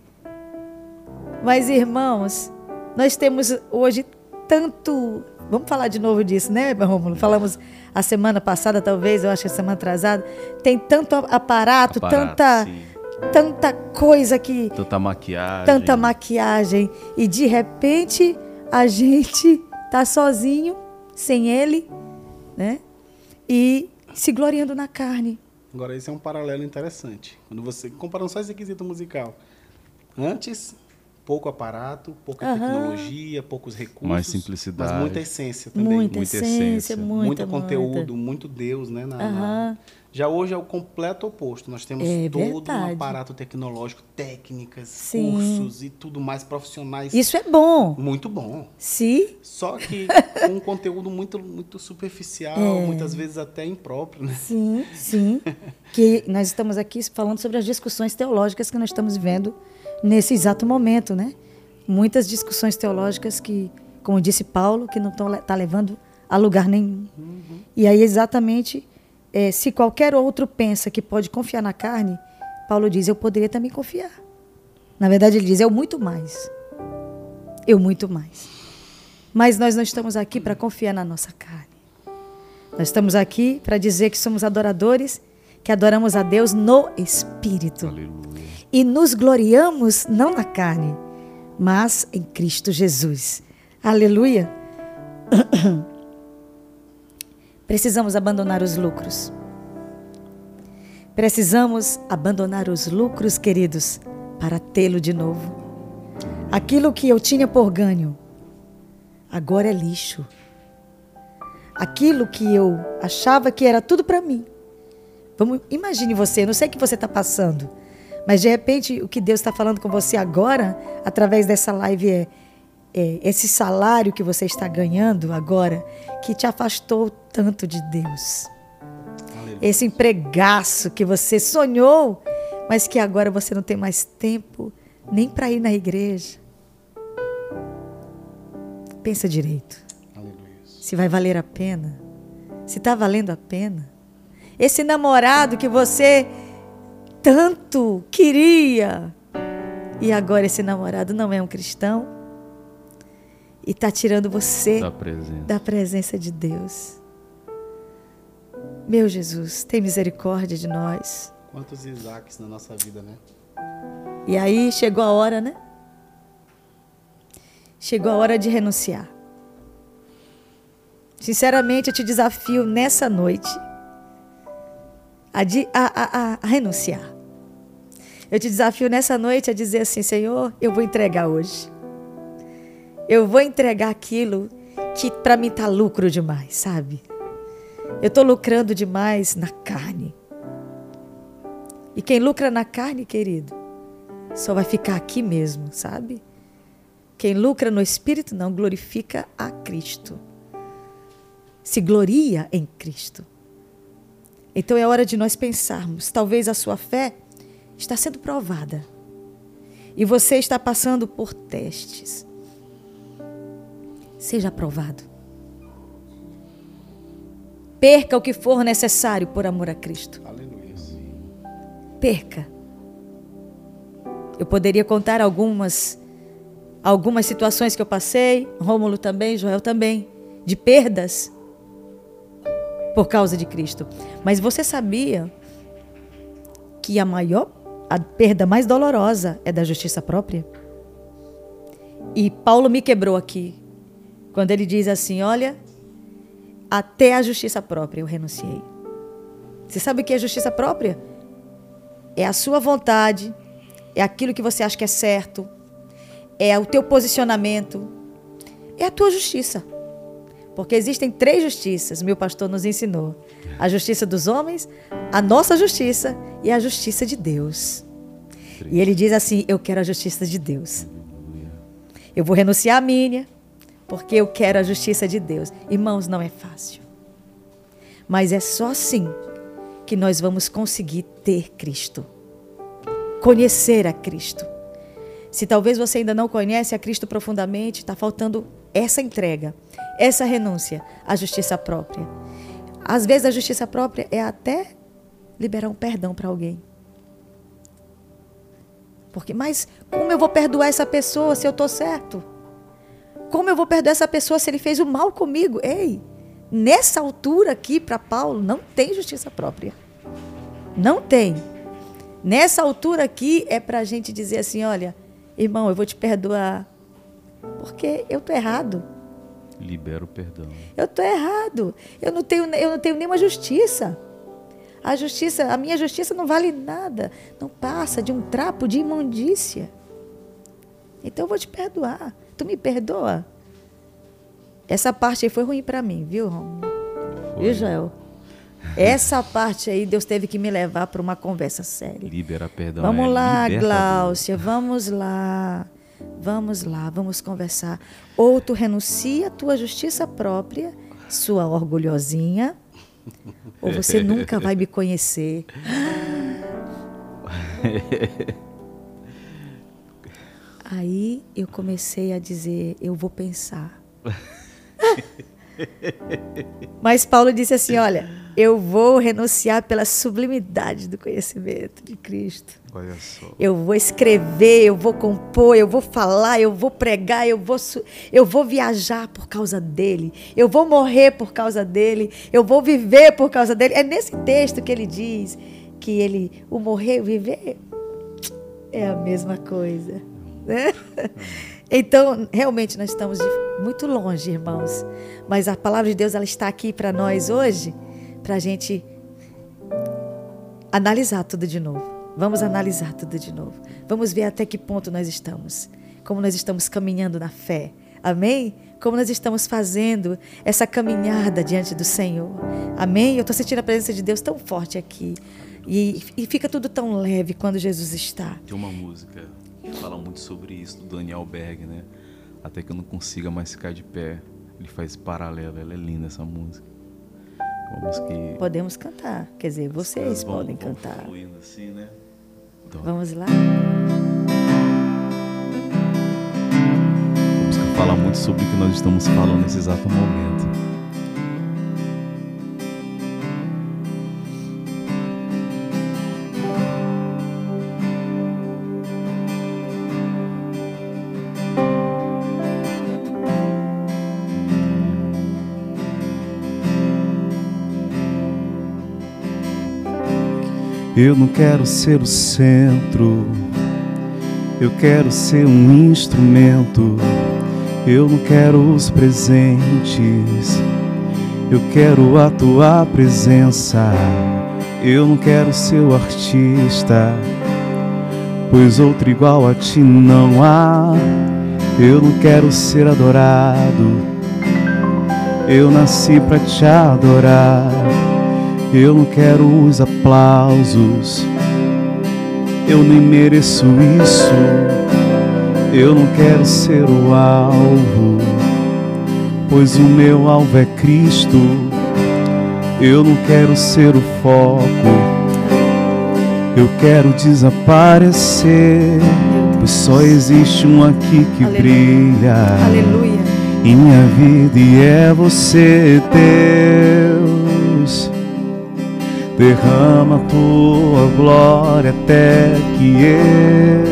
Mas irmãos, nós temos hoje tanto. Vamos falar de novo disso, né, Rômulo? Falamos a semana passada, talvez, eu acho que a semana atrasada. Tem tanto aparato, aparato tanta. Sim. Tanta coisa que. Tanta maquiagem. Tanta maquiagem. E de repente a gente tá sozinho, sem ele, né? E se gloriando na carne. Agora, esse é um paralelo interessante. Quando você. Comparando só esse quesito musical. Antes, pouco aparato, pouca uhum. tecnologia, poucos recursos. Mais simplicidade. Mas muita essência também. Muita, muita essência, essência. Muita, muito conteúdo, muito Deus, né? Na, uhum. na... Já hoje é o completo oposto. Nós temos é todo verdade. um aparato tecnológico, técnicas, Sim. cursos e tudo mais profissionais. Isso é bom. Muito bom. Sim. Só que com um conteúdo muito, muito superficial, é. muitas vezes até impróprio, né? Sim, sim. que nós estamos aqui falando sobre as discussões teológicas que nós estamos vendo nesse exato momento, né? Muitas discussões teológicas que, como disse Paulo, que não estão tá levando a lugar nenhum. Uhum. E aí exatamente é, se qualquer outro pensa que pode confiar na carne, Paulo diz: eu poderia também confiar. Na verdade, ele diz: eu muito mais. Eu muito mais. Mas nós não estamos aqui para confiar na nossa carne. Nós estamos aqui para dizer que somos adoradores, que adoramos a Deus no Espírito. Aleluia e nos gloriamos não na carne, mas em Cristo Jesus. Aleluia. Precisamos abandonar os lucros. Precisamos abandonar os lucros, queridos, para tê-lo de novo. Aquilo que eu tinha por ganho, agora é lixo. Aquilo que eu achava que era tudo para mim. Vamos, imagine você, não sei o que você está passando. Mas de repente o que Deus está falando com você agora, através dessa live, é, é esse salário que você está ganhando agora, que te afastou tanto de Deus. Aleluia. Esse empregaço que você sonhou, mas que agora você não tem mais tempo nem para ir na igreja. Pensa direito. Aleluia. Se vai valer a pena. Se está valendo a pena. Esse namorado que você tanto queria. E agora esse namorado não é um cristão e está tirando você da presença. da presença de Deus. Meu Jesus, tem misericórdia de nós. Quantos Isaques na nossa vida, né? E aí chegou a hora, né? Chegou a hora de renunciar. Sinceramente, eu te desafio nessa noite a, de, a, a, a renunciar. Eu te desafio nessa noite a dizer assim: Senhor, eu vou entregar hoje. Eu vou entregar aquilo que para mim tá lucro demais, sabe? Eu estou lucrando demais na carne. E quem lucra na carne, querido, só vai ficar aqui mesmo, sabe? Quem lucra no espírito não glorifica a Cristo. Se gloria em Cristo. Então é hora de nós pensarmos. Talvez a sua fé está sendo provada. E você está passando por testes. Seja aprovado. Perca o que for necessário por amor a Cristo. Aleluia. Perca. Eu poderia contar algumas algumas situações que eu passei, Rômulo também, Joel também, de perdas por causa de Cristo. Mas você sabia que a maior, a perda mais dolorosa é da justiça própria? E Paulo me quebrou aqui, quando ele diz assim: Olha, até a justiça própria eu renunciei. Você sabe o que é justiça própria? É a sua vontade, é aquilo que você acha que é certo, é o teu posicionamento, é a tua justiça. Porque existem três justiças, meu pastor nos ensinou: a justiça dos homens, a nossa justiça e a justiça de Deus. E ele diz assim: Eu quero a justiça de Deus. Eu vou renunciar à minha, porque eu quero a justiça de Deus. Irmãos, não é fácil. Mas é só assim que nós vamos conseguir ter Cristo. Conhecer a Cristo. Se talvez você ainda não conhece a Cristo profundamente, está faltando essa entrega, essa renúncia à justiça própria. Às vezes a justiça própria é até liberar um perdão para alguém. Porque, mas como eu vou perdoar essa pessoa se eu estou certo? Como eu vou perdoar essa pessoa se ele fez o mal comigo? Ei, nessa altura aqui para Paulo não tem justiça própria. Não tem. Nessa altura aqui é para a gente dizer assim: olha, irmão, eu vou te perdoar. Porque eu estou errado. Libera o perdão. Eu estou errado. Eu não tenho, eu não tenho nenhuma justiça. A justiça, a minha justiça não vale nada. Não passa de um trapo de imundícia. Então eu vou te perdoar. Tu me perdoa? Essa parte aí foi ruim para mim, viu, Romulo? Viu, Joel? Essa parte aí Deus teve que me levar para uma conversa séria. Libera perdão. Vamos é lá. Gláucia, vamos lá. Vamos lá, vamos conversar. Ou tu renuncia à tua justiça própria, sua orgulhosinha, ou você nunca vai me conhecer. Aí eu comecei a dizer, eu vou pensar. Mas Paulo disse assim: Olha, eu vou renunciar pela sublimidade do conhecimento de Cristo. Olha só. Eu vou escrever, eu vou compor, eu vou falar, eu vou pregar, eu vou, eu vou viajar por causa dele, eu vou morrer por causa dele, eu vou viver por causa dele. É nesse texto que ele diz que ele, o morrer e o viver é a mesma coisa. Né? Então, realmente, nós estamos muito longe, irmãos. Mas a palavra de Deus ela está aqui para nós hoje, para a gente analisar tudo de novo. Vamos analisar tudo de novo. Vamos ver até que ponto nós estamos. Como nós estamos caminhando na fé. Amém? Como nós estamos fazendo essa caminhada diante do Senhor. Amém? Eu estou sentindo a presença de Deus tão forte aqui. E, e fica tudo tão leve quando Jesus está. Tem uma música que fala muito sobre isso, do Daniel Berg, né? Até que eu não consiga mais ficar de pé. Ele faz paralelo, ela é linda essa música. Música que Podemos cantar. Quer dizer, vocês vão- podem vão cantar. fluindo assim, né? Então, Vamos lá? a música fala muito sobre o que nós estamos falando nesse exato momento. Eu não quero ser o centro, eu quero ser um instrumento. Eu não quero os presentes, eu quero a tua presença. Eu não quero ser o artista, pois outro igual a ti não há. Eu não quero ser adorado, eu nasci pra te adorar. Eu não quero os aplausos, eu nem mereço isso. Eu não quero ser o alvo, pois o meu alvo é Cristo. Eu não quero ser o foco, eu quero desaparecer, pois só existe um aqui que Aleluia. brilha Aleluia. em minha vida e é você, Deus derrama a tua glória até que eu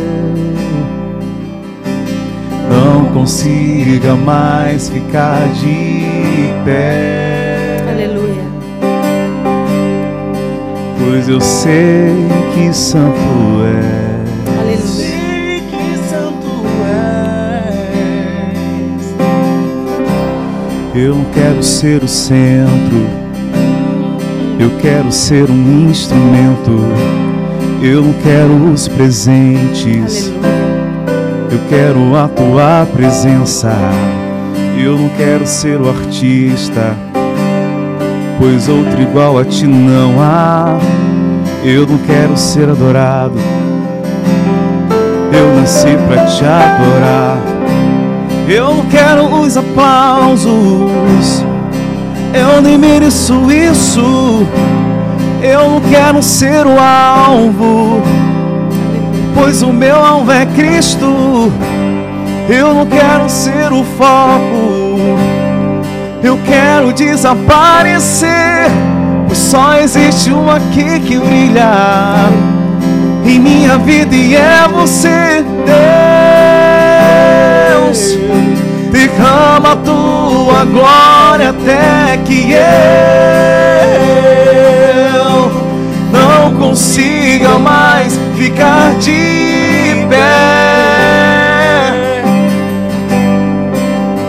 não consiga mais ficar de pé. Aleluia. Pois eu sei que santo é. Aleluia. Eu não quero ser o centro eu quero ser um instrumento. Eu não quero os presentes, eu quero a tua presença. Eu não quero ser o artista, pois outro igual a ti não há. Eu não quero ser adorado, eu nasci pra te adorar. Eu não quero os aplausos, eu nem mereço isso. Eu não quero ser o alvo, pois o meu alvo é Cristo. Eu não quero ser o foco, eu quero desaparecer, pois só existe um aqui que brilha em minha vida e é você, Deus. Derrama tua glória até que eu não consiga mais ficar de pé.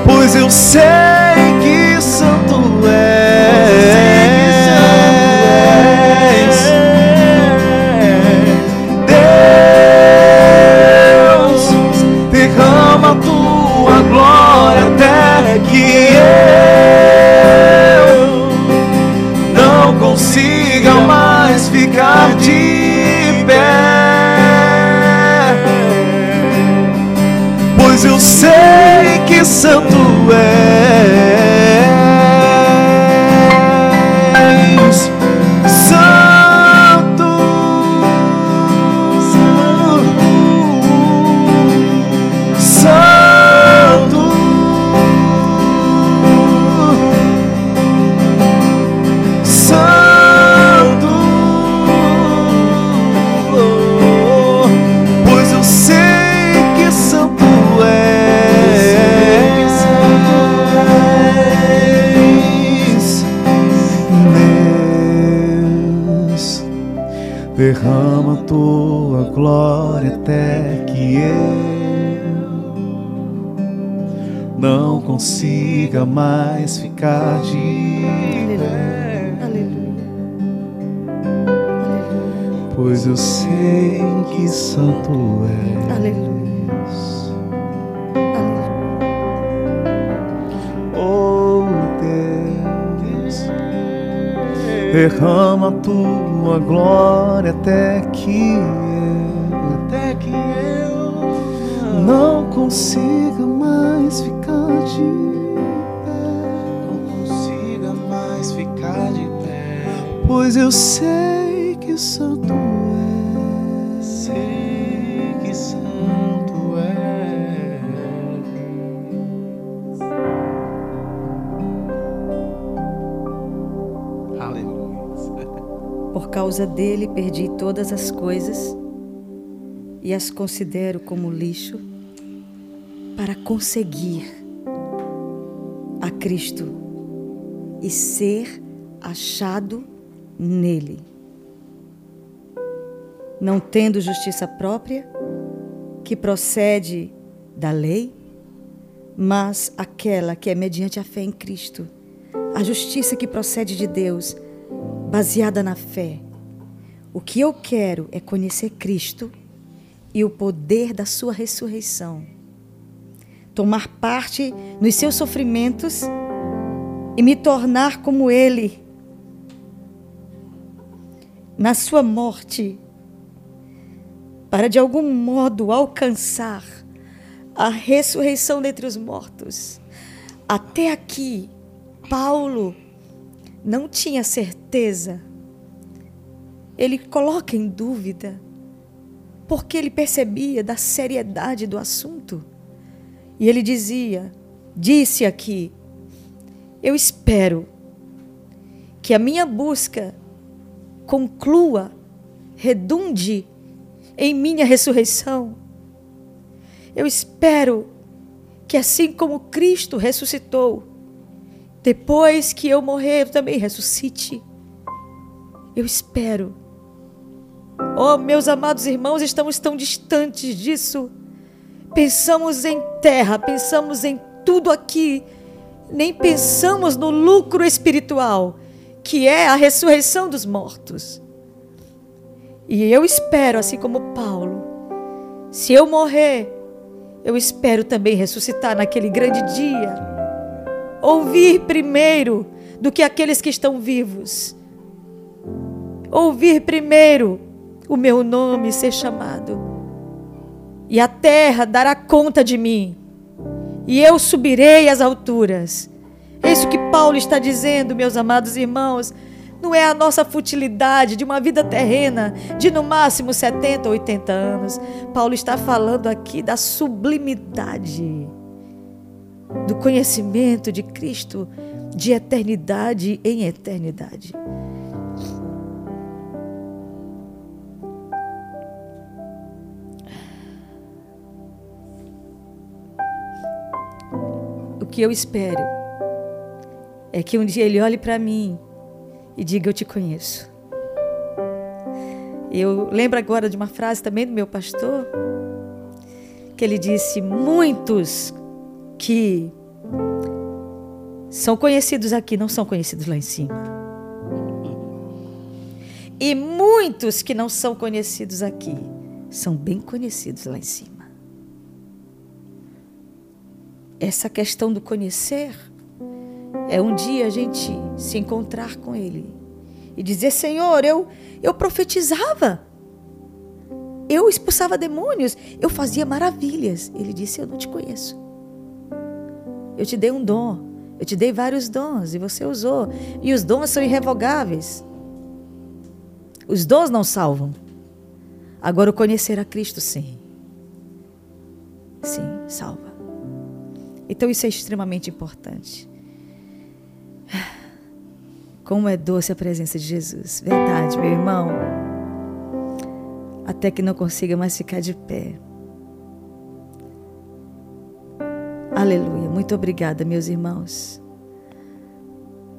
Pois eu sei que santo santo és. Consiga mais ficar de pé. Aleluia. Pois eu sei que santo és. Aleluia. Oh Deus, derrama a tua glória até que eu, até que eu não consiga mais ficar de Pois eu sei que santo és. Sei que santo é. Aleluia. Por causa dele perdi todas as coisas e as considero como lixo para conseguir a Cristo e ser achado nele. Não tendo justiça própria, que procede da lei, mas aquela que é mediante a fé em Cristo, a justiça que procede de Deus, baseada na fé. O que eu quero é conhecer Cristo e o poder da Sua ressurreição, tomar parte nos seus sofrimentos e me tornar como Ele. Na Sua morte, para de algum modo alcançar a ressurreição dentre os mortos. Até aqui, Paulo não tinha certeza. Ele coloca em dúvida, porque ele percebia da seriedade do assunto. E ele dizia, disse aqui, eu espero que a minha busca conclua, redunde em minha ressurreição. Eu espero que assim como Cristo ressuscitou, depois que eu morrer, eu também ressuscite. Eu espero. Oh, meus amados irmãos, estamos tão distantes disso. Pensamos em terra, pensamos em tudo aqui, nem pensamos no lucro espiritual, que é a ressurreição dos mortos. E eu espero, assim como Paulo, se eu morrer, eu espero também ressuscitar naquele grande dia. Ouvir primeiro do que aqueles que estão vivos. Ouvir primeiro o meu nome ser chamado. E a terra dará conta de mim. E eu subirei às alturas. É isso que Paulo está dizendo, meus amados irmãos. Não é a nossa futilidade de uma vida terrena de no máximo 70 ou 80 anos. Paulo está falando aqui da sublimidade do conhecimento de Cristo de eternidade em eternidade. O que eu espero é que um dia ele olhe para mim e diga: Eu te conheço. Eu lembro agora de uma frase também do meu pastor, que ele disse: Muitos que são conhecidos aqui não são conhecidos lá em cima. E muitos que não são conhecidos aqui são bem conhecidos lá em cima. Essa questão do conhecer é um dia a gente se encontrar com Ele e dizer: Senhor, eu, eu profetizava, eu expulsava demônios, eu fazia maravilhas. Ele disse: Eu não te conheço. Eu te dei um dom, eu te dei vários dons e você usou. E os dons são irrevogáveis. Os dons não salvam. Agora, o conhecer a Cristo, sim. Sim, salva. Então, isso é extremamente importante. Como é doce a presença de Jesus. Verdade, meu irmão. Até que não consiga mais ficar de pé. Aleluia. Muito obrigada, meus irmãos.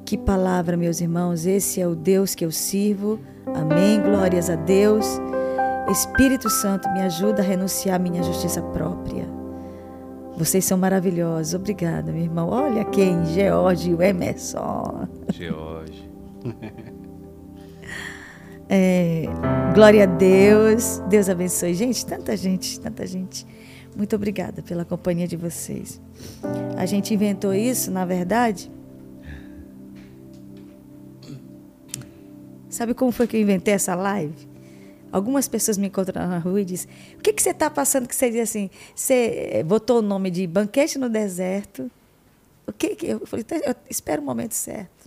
Que palavra, meus irmãos. Esse é o Deus que eu sirvo. Amém. Glórias a Deus. Espírito Santo, me ajuda a renunciar à minha justiça própria. Vocês são maravilhosos. Obrigada, meu irmão. Olha quem, George, Emerson. George. É, glória a Deus. Deus abençoe. Gente, tanta gente, tanta gente. Muito obrigada pela companhia de vocês. A gente inventou isso, na verdade. Sabe como foi que eu inventei essa live? Algumas pessoas me encontram na rua e dizem: O que, que você está passando que você diz assim? Você eh, botou o nome de banquete no deserto. O que, que eu falei? Eu espero o momento certo.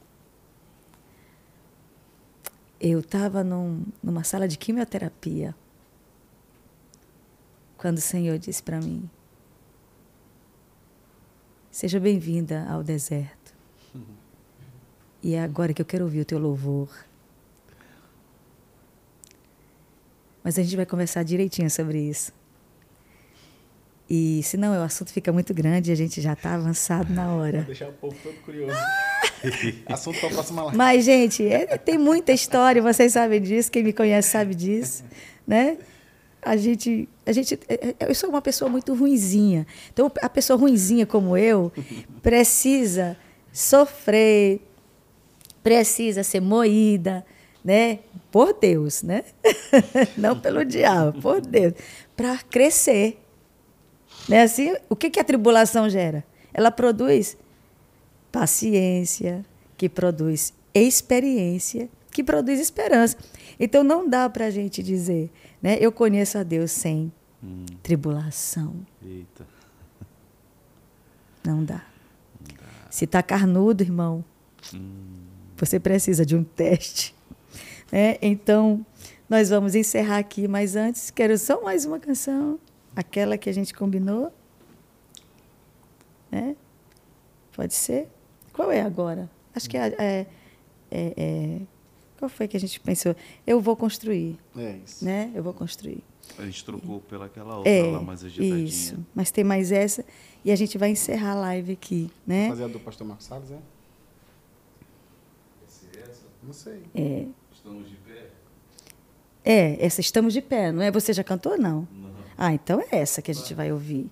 Eu estava num, numa sala de quimioterapia quando o Senhor disse para mim: Seja bem-vinda ao deserto. E é agora que eu quero ouvir o teu louvor. Mas a gente vai conversar direitinho sobre isso. E senão o assunto fica muito grande e a gente já está avançado na hora. Vou deixar o povo todo curioso. assunto para a próxima live. Mas, gente, é, tem muita história, vocês sabem disso, quem me conhece sabe disso, né? A gente, a gente, é, é, eu sou uma pessoa muito ruinzinha. Então, a pessoa ruinzinha como eu precisa sofrer, precisa ser moída, né? Por Deus, né? Não pelo diabo, por Deus, para crescer. Né? Assim, o que, que a tribulação gera? Ela produz paciência, que produz experiência, que produz esperança. Então não dá para a gente dizer, né? Eu conheço a Deus sem hum. tribulação. Eita. Não dá. Não dá. Se está carnudo, irmão, hum. você precisa de um teste. Né? Então, nós vamos encerrar aqui, mas antes, quero só mais uma canção, aquela que a gente combinou. Né? Pode ser? Qual é agora? Acho que é, é, é, é, Qual foi que a gente pensou? Eu vou construir. É isso. Né? Eu vou construir. A gente trocou pelaquela outra É, lá mais agitadinha. isso. Mas tem mais essa e a gente vai encerrar a live aqui, né? Fazer a do pastor Marcos Salles, é? Não sei. É, Estamos de pé? é, essa estamos de pé, não é? Você já cantou não? Não. Ah, então é essa que a gente vai ouvir.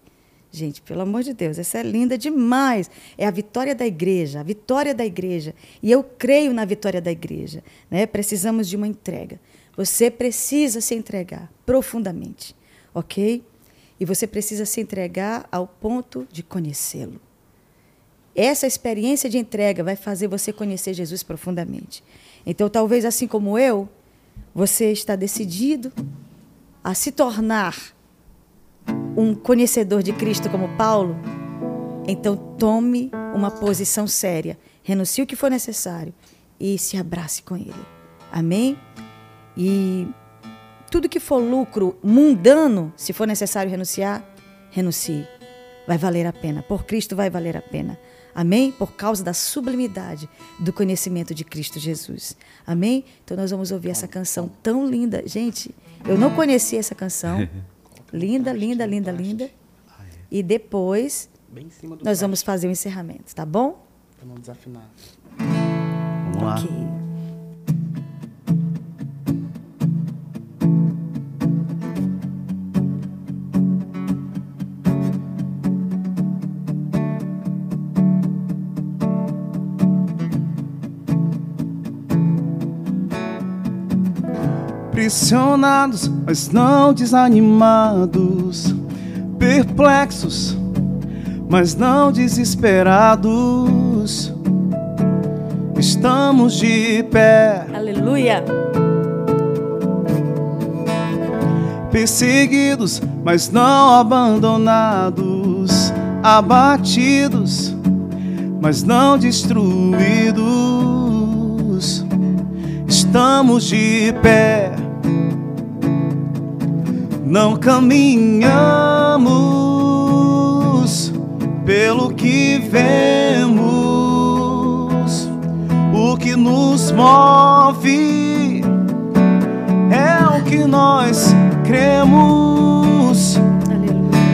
Gente, pelo amor de Deus, essa é linda demais. É a vitória da igreja, a vitória da igreja. E eu creio na vitória da igreja. Né? Precisamos de uma entrega. Você precisa se entregar profundamente, ok? E você precisa se entregar ao ponto de conhecê-lo. Essa experiência de entrega vai fazer você conhecer Jesus profundamente. Então, talvez assim como eu, você está decidido a se tornar um conhecedor de Cristo como Paulo, então tome uma posição séria, renuncie o que for necessário e se abrace com Ele. Amém? E tudo que for lucro mundano, se for necessário renunciar, renuncie. Vai valer a pena. Por Cristo vai valer a pena. Amém? Por causa da sublimidade do conhecimento de Cristo Jesus. Amém? Então nós vamos ouvir essa canção tão linda. Gente, eu não conhecia essa canção. Linda, linda, linda, linda. E depois Bem em cima do nós vamos fazer o encerramento, tá bom? Para não desafinar. Vamos lá. Pressionados, mas não desanimados. Perplexos, mas não desesperados. Estamos de pé, Aleluia. perseguidos, mas não abandonados. Abatidos, mas não destruídos. Estamos de pé, não caminhamos pelo que vemos, o que nos move é o que nós cremos.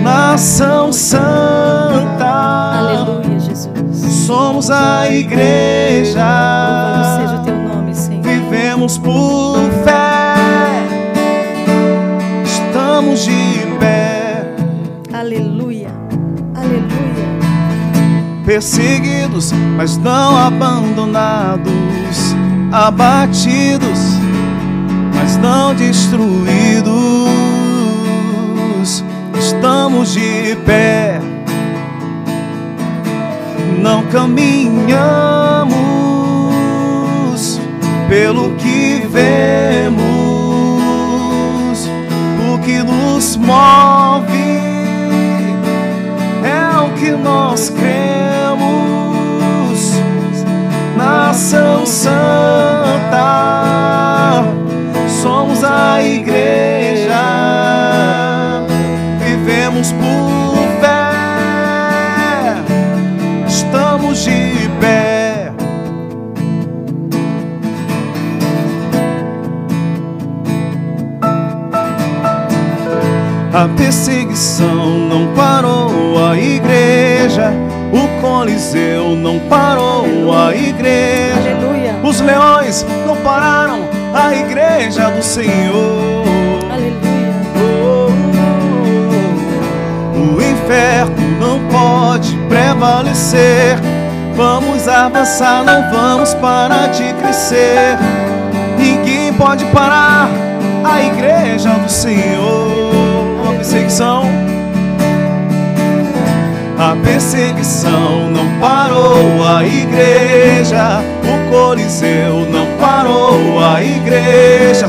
Nação Santa, Aleluia, Jesus. somos a Louvado igreja seja o teu nome, Senhor. vivemos por fé, estamos de pé, Aleluia. Aleluia. perseguidos, mas não abandonados, abatidos, mas não destruídos. Estamos de pé, não caminhamos pelo que vemos, que nos move é o que nós cremos. Nação Santa, somos a igreja, vivemos por A perseguição não parou a igreja, o Coliseu não parou a igreja, Aleluia. os leões não pararam a igreja do Senhor. Aleluia. O inferno não pode prevalecer. Vamos avançar, não vamos parar de crescer. Ninguém pode parar a igreja do Senhor. A perseguição, a perseguição não parou a igreja. O Coliseu não parou a igreja.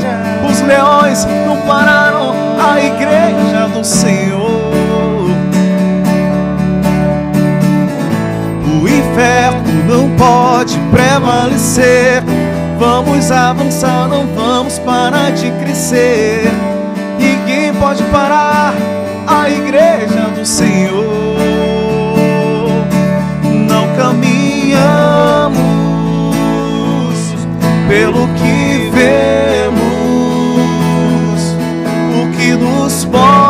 Os leões não pararam a igreja do Senhor. O inferno não pode prevalecer. Vamos avançar, não vamos parar de crescer. Pode parar a igreja do Senhor. Não caminhamos pelo que vemos, o que nos vivemos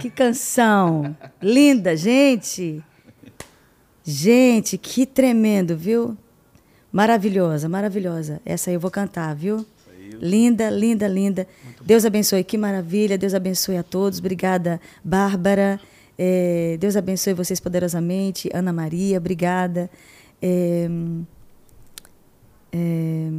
que canção. Linda, gente. Gente, que tremendo, viu? Maravilhosa, maravilhosa. Essa aí eu vou cantar, viu? Linda, linda, linda. Deus abençoe, que maravilha. Deus abençoe a todos. Obrigada, Bárbara. É, Deus abençoe vocês poderosamente. Ana Maria, obrigada. É, é,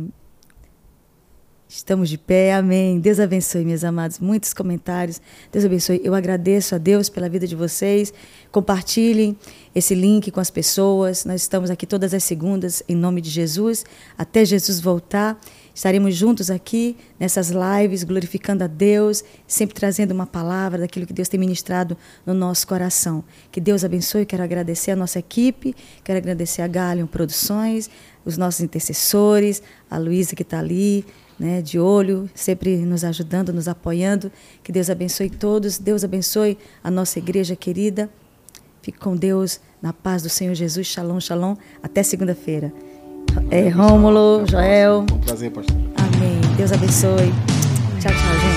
Estamos de pé, amém. Deus abençoe, meus amados. Muitos comentários. Deus abençoe. Eu agradeço a Deus pela vida de vocês. Compartilhem esse link com as pessoas. Nós estamos aqui todas as segundas, em nome de Jesus. Até Jesus voltar. Estaremos juntos aqui nessas lives, glorificando a Deus, sempre trazendo uma palavra daquilo que Deus tem ministrado no nosso coração. Que Deus abençoe. Quero agradecer a nossa equipe, quero agradecer a Galion Produções, os nossos intercessores, a Luísa que está ali né, de olho, sempre nos ajudando, nos apoiando. Que Deus abençoe todos, Deus abençoe a nossa igreja querida. Fique com Deus, na paz do Senhor Jesus. Shalom, shalom. Até segunda-feira. É, Rômulo, Joel. Um prazer, pastor. Amém. Deus abençoe. Tchau, tchau, gente.